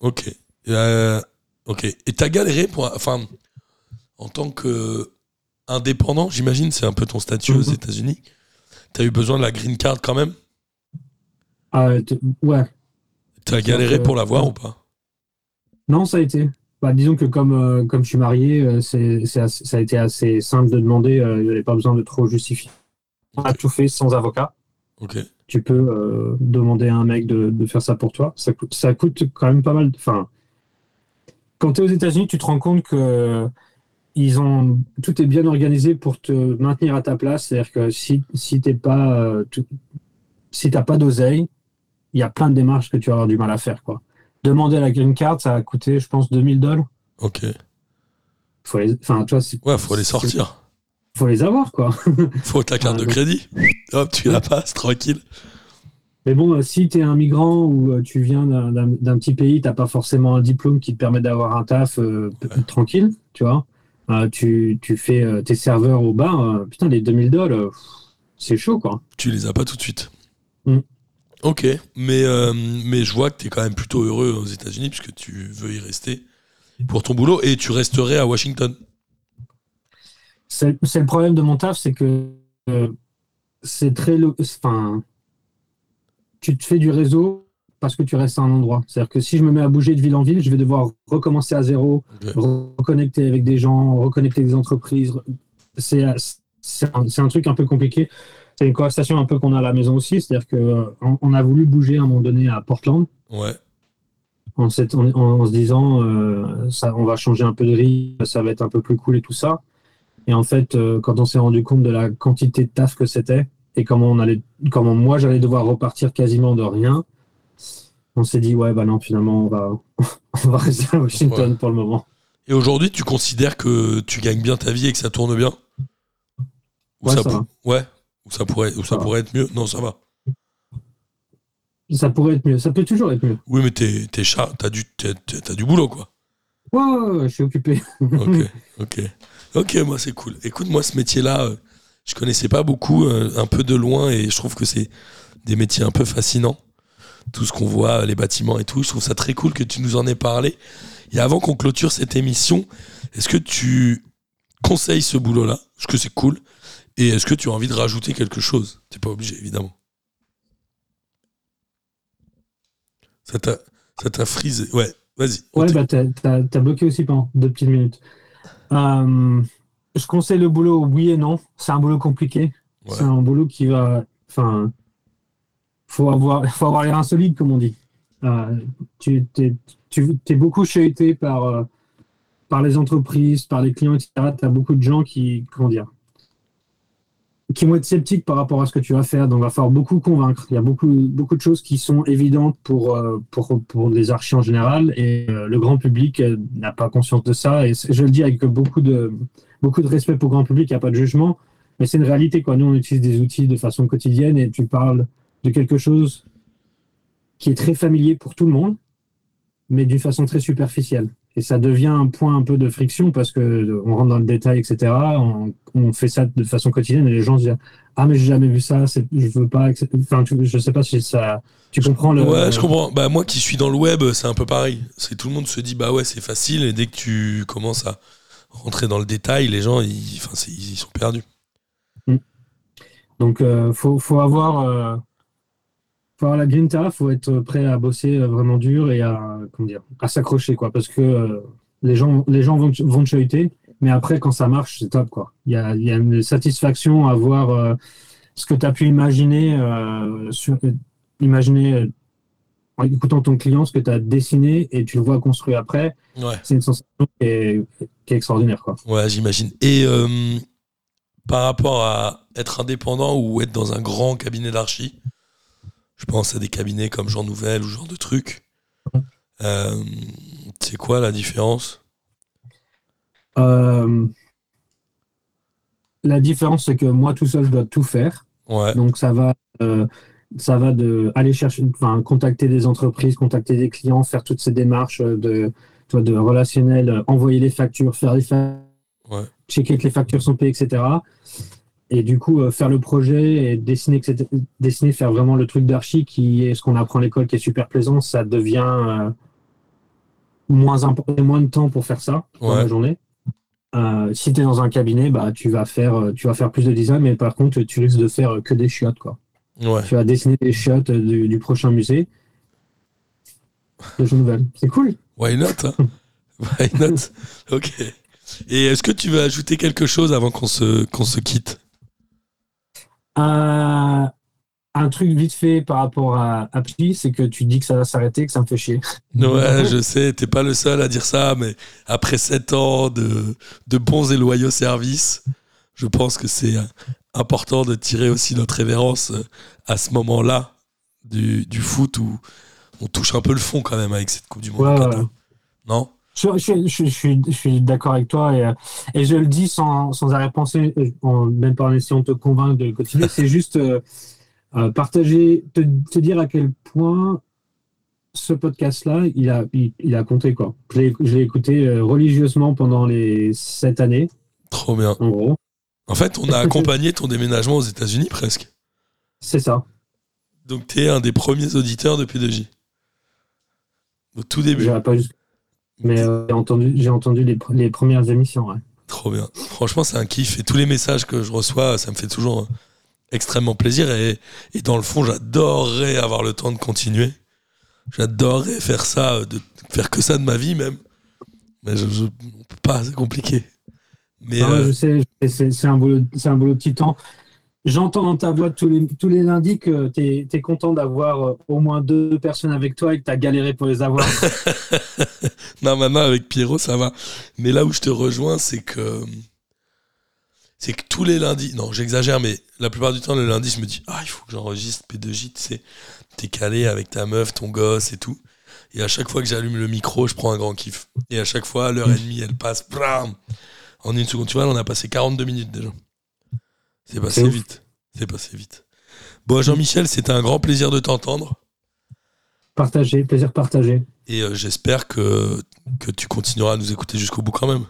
Speaker 1: Ok. Euh, ok. Et t'as galéré pour. Enfin, en tant que indépendant, j'imagine, c'est un peu ton statut aux
Speaker 3: Mhm.
Speaker 1: États-Unis. T'as eu besoin de la green card quand même?
Speaker 3: Ah, t- ouais.
Speaker 1: T'as galéré
Speaker 3: euh,
Speaker 1: pour l'avoir
Speaker 3: ouais.
Speaker 1: ou pas?
Speaker 3: Non, ça a été. Bah, disons que comme, euh, comme je suis marié, euh, c'est, c'est assez- ça a été assez simple de demander. euh, il n'y avait pas besoin de trop justifier. On a tout fait sans avocat.
Speaker 1: Ok.
Speaker 3: Tu peux euh, demander à un mec de, de faire ça pour toi. Ça coûte, ça coûte quand même pas mal. Enfin, quand tu es aux États-Unis, tu te rends compte que ils ont tout est bien organisé pour te maintenir à ta place. C'est-à-dire que si, si t'es pas euh, tout- si t'as pas d'oseille, il y a plein de démarches que tu vas avoir du mal à faire. Quoi. Demander la green card, ça a coûté, je pense, 2000 dollars.
Speaker 1: Ok.
Speaker 3: Faut les, enfin, tu vois, c'est-
Speaker 1: Ouais, faut les sortir.
Speaker 3: faut les avoir, quoi.
Speaker 1: Faut ta carte de crédit. Hop, tu la passes, tranquille.
Speaker 3: Mais bon, euh, si tu es un migrant ou euh, tu viens d'un- petit pays, t'as pas forcément un diplôme qui te permet d'avoir un taf euh,
Speaker 1: Ouais.
Speaker 3: tranquille, tu vois. Euh, tu, tu fais euh, tes serveurs au bar, euh, putain, les 2000 dollars, c'est chaud, quoi.
Speaker 1: Tu les as pas tout de suite.
Speaker 3: Mm.
Speaker 1: Ok, mais, euh, mais je vois que tu es quand même plutôt heureux aux États-Unis puisque tu veux y rester pour ton boulot et tu resterais à Washington.
Speaker 3: C'est le problème de mon taf, c'est que euh, c'est très. Enfin, tu te fais du réseau parce que tu restes à un endroit. C'est-à-dire que si je me mets à bouger de ville en ville, je vais devoir recommencer à zéro, reconnecter avec des gens, reconnecter des entreprises. C'est un, truc un peu compliqué. C'est une conversation un peu qu'on a à la maison aussi. C'est-à-dire qu'on on a voulu bouger à un moment donné à Portland
Speaker 1: Ouais,
Speaker 3: en, se disant euh, ça, on va changer un peu de rythme, ça va être un peu plus cool et tout ça. Et en fait, euh, quand on s'est rendu compte de la quantité de taf que c'était et comment on allait, comment moi j'allais devoir repartir quasiment de rien, on s'est dit ouais bah non finalement on va on va rester à Washington
Speaker 1: Ouais.
Speaker 3: pour le moment.
Speaker 1: Et aujourd'hui, tu considères que tu gagnes bien ta vie et que ça tourne bien? Ou
Speaker 3: Ouais, ça va.
Speaker 1: Ouais, ou ça pourrait, ou ça
Speaker 3: Ça va.
Speaker 1: pourrait être mieux? Non, ça va.
Speaker 3: Ça pourrait être mieux, ça peut toujours être mieux.
Speaker 1: Oui, mais t'es, t'es chat, t'as du, t'es- t'as du boulot, quoi.
Speaker 3: Ouais, ouais, ouais, je suis occupé.
Speaker 1: Ok, ok. Ok, moi, c'est cool. Écoute, moi, ce métier-là, euh, je connaissais pas beaucoup, euh, un peu de loin, et je trouve que c'est des métiers un peu fascinants. Tout ce qu'on voit, les bâtiments et tout, je trouve ça très cool que tu nous en aies parlé. Et avant qu'on clôture cette émission, est-ce que tu conseilles ce boulot-là? Parce que c'est cool? Et est-ce que tu as envie de rajouter quelque chose? T'es pas obligé, évidemment. Ça t'a, ça t'a frisé. Ouais, vas-y.
Speaker 3: Ouais, bah t'as, t'as- t'as bloqué aussi pendant deux petites minutes. Euh, je conseille le boulot, oui et non. C'est un boulot compliqué.
Speaker 1: Ouais.
Speaker 3: C'est un boulot qui va. Enfin, faut avoir, faut avoir l'air insolite, comme on dit. Euh, tu t'es beaucoup chahuté par, euh, par les entreprises, par les clients, etc. Tu as beaucoup de gens qui, comment dire, qui vont être sceptiques par rapport à ce que tu vas faire. Donc, il va falloir beaucoup convaincre. Il y a beaucoup, beaucoup de choses qui sont évidentes pour, euh, pour, pour les archis en général et le grand public n'a pas conscience de ça. Et je le dis avec beaucoup de, beaucoup de respect pour le grand public, il n'y a pas de jugement. Mais c'est une réalité, quoi. Nous, on utilise des outils de façon quotidienne et tu parles de quelque chose qui est très familier pour tout le monde, mais d'une façon très superficielle. Et ça devient un point un peu de friction parce que euh, on rentre dans le détail, etc. On, on fait ça de façon quotidienne et les gens se disent Ah, mais j'ai jamais vu ça, je veux pas. etc. Enfin, tu, je sais pas si ça. Tu comprends le.
Speaker 1: Ouais, je comprends. Bah, moi qui suis dans le web, c'est un peu pareil. C'est tout le monde se dit, bah ouais, c'est facile, et dès que tu commences à rentrer dans le détail, les gens, ils, enfin, ils sont perdus.
Speaker 3: Donc, euh, faut, faut avoir, euh, faut avoir la grinta, faut être prêt à bosser euh, vraiment dur et à, comment dire, à s'accrocher, quoi, parce que euh, les gens, les gens vont, te- vont te chahuter, mais après, quand ça marche, c'est top, quoi. Il y a, y a une satisfaction à voir euh, ce que tu as pu imaginer, euh, sur, imaginer en écoutant ton client, ce que tu as dessiné et tu le vois construit après.
Speaker 1: Ouais,
Speaker 3: C'est une sensation qui est, qui est extraordinaire, quoi.
Speaker 1: ouais, j'imagine. Et par rapport à être indépendant ou être dans un grand cabinet d'archi, je pense à des cabinets comme Jean Nouvel ou genre de trucs. Euh, c'est quoi la différence?
Speaker 3: Euh, la différence, c'est que moi, tout seul, je dois tout faire.
Speaker 1: Ouais,
Speaker 3: Donc ça va. euh, ça va de aller chercher, enfin, contacter des entreprises, contacter des clients, faire toutes ces démarches de, relationnel, envoyer les factures, faire les factures,
Speaker 1: Ouais.
Speaker 3: checker que les factures sont payées, etc. Et du coup, euh, faire le projet et dessiner, dessiner, faire vraiment le truc d'archi qui est ce qu'on apprend à l'école, qui est super plaisant, ça devient euh, moins important, moins de temps pour faire ça dans la journée. Euh, si tu es dans un cabinet, bah, tu, vas faire, tu vas faire plus de design, mais par contre, tu risques de faire que des chiottes. Quoi.
Speaker 1: Ouais.
Speaker 3: Tu vas dessiner des chiottes du, du prochain musée. De nouvelles. C'est cool.
Speaker 1: Why not hein? Why not? Ok. Et est-ce que tu veux ajouter quelque chose avant qu'on se, qu'on se quitte?
Speaker 3: Euh, un truc vite fait par rapport à Appli, c'est que tu dis que ça va s'arrêter, que ça me fait chier.
Speaker 1: Ouais, je sais, t'es pas le seul à dire ça, mais après 7 ans de, de bons et loyaux services, je pense que c'est important de tirer aussi notre révérence à ce moment-là du, du foot où on touche un peu le fond quand même avec cette Coupe du Monde.
Speaker 3: Ouais, ouais.
Speaker 1: Non?
Speaker 3: Je, je- je- je suis, d'accord avec toi et, euh, et je le dis sans, sans arrière-pensée, euh, en- même pas en essayant de te convaincre de continuer. c'est juste euh, euh, partager, te, te dire à quel point ce podcast-là, il a, il, il a compté. quoi. Je l'ai écouté euh, religieusement pendant les sept années,
Speaker 1: Trop bien.
Speaker 3: en gros.
Speaker 1: En fait, on a accompagné ton déménagement aux États-Unis presque.
Speaker 3: C'est ça.
Speaker 1: Donc, t'es un des premiers auditeurs de P2J. Au tout début.
Speaker 3: Pas jusque- Mais euh, j'ai entendu, j'ai entendu les, pr- les premières émissions. ouais.
Speaker 1: Trop bien. Franchement, c'est un kiff. Et tous les messages que je reçois, ça me fait toujours euh, extrêmement plaisir. Et, et dans le fond, j'adorerais avoir le temps de continuer. J'adorerais faire ça, euh, de faire que ça de ma vie même. Mais je, je on peut pas, c'est compliqué. Mais euh,
Speaker 3: je sais, c'est c'est un boulot, c'est un boulot de titan. J'entends dans ta voix tous les, tous les lundis que tu es, content d'avoir euh, au moins deux personnes avec toi et que tu as galéré pour les avoir.
Speaker 1: non, maintenant avec Pierrot, ça va. Mais là où je te rejoins, c'est que c'est que tous les lundis, non, j'exagère, mais la plupart du temps, le lundi, je me dis, ah, il faut que j'enregistre P2J, tu sais, t'es calé avec ta meuf, ton gosse et tout. Et à chaque fois que j'allume le micro, je prends un grand kiff. Et à chaque fois, l'heure et demie, elle passe, bram, en une seconde. Tu vois, on a passé 42 minutes déjà. C'est passé vite. C'est passé vite. Bon, Jean-Michel, c'était un grand plaisir de t'entendre.
Speaker 3: Partager, plaisir partagé.
Speaker 1: Et euh, j'espère que, que tu continueras à nous écouter jusqu'au bout quand même.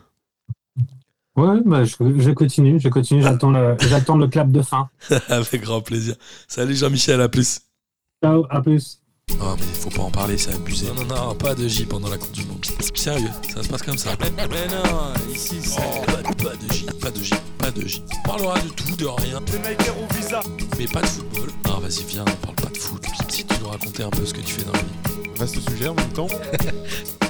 Speaker 3: Ouais, bah, je, je continue, je continue, j'attends le, j'attends le clap de fin.
Speaker 1: Avec grand plaisir. Salut Jean-Michel, à plus.
Speaker 3: Ciao, à plus.
Speaker 1: Oh mais faut pas en parler, c'est abusé. Non, non, non, pas de J pendant la Coupe du Monde. Sérieux, ça se passe comme ça.
Speaker 2: Mais non, ici c'est.
Speaker 1: Oh, pas, pas de J, pas de J, pas de J. On parlera de tout, de rien,
Speaker 2: visa.
Speaker 1: mais pas de football. Ah vas-y, viens, on parle pas de foot. Si tu nous raconter un peu ce que tu fais dans la vie.
Speaker 2: Vaste sujet en même temps.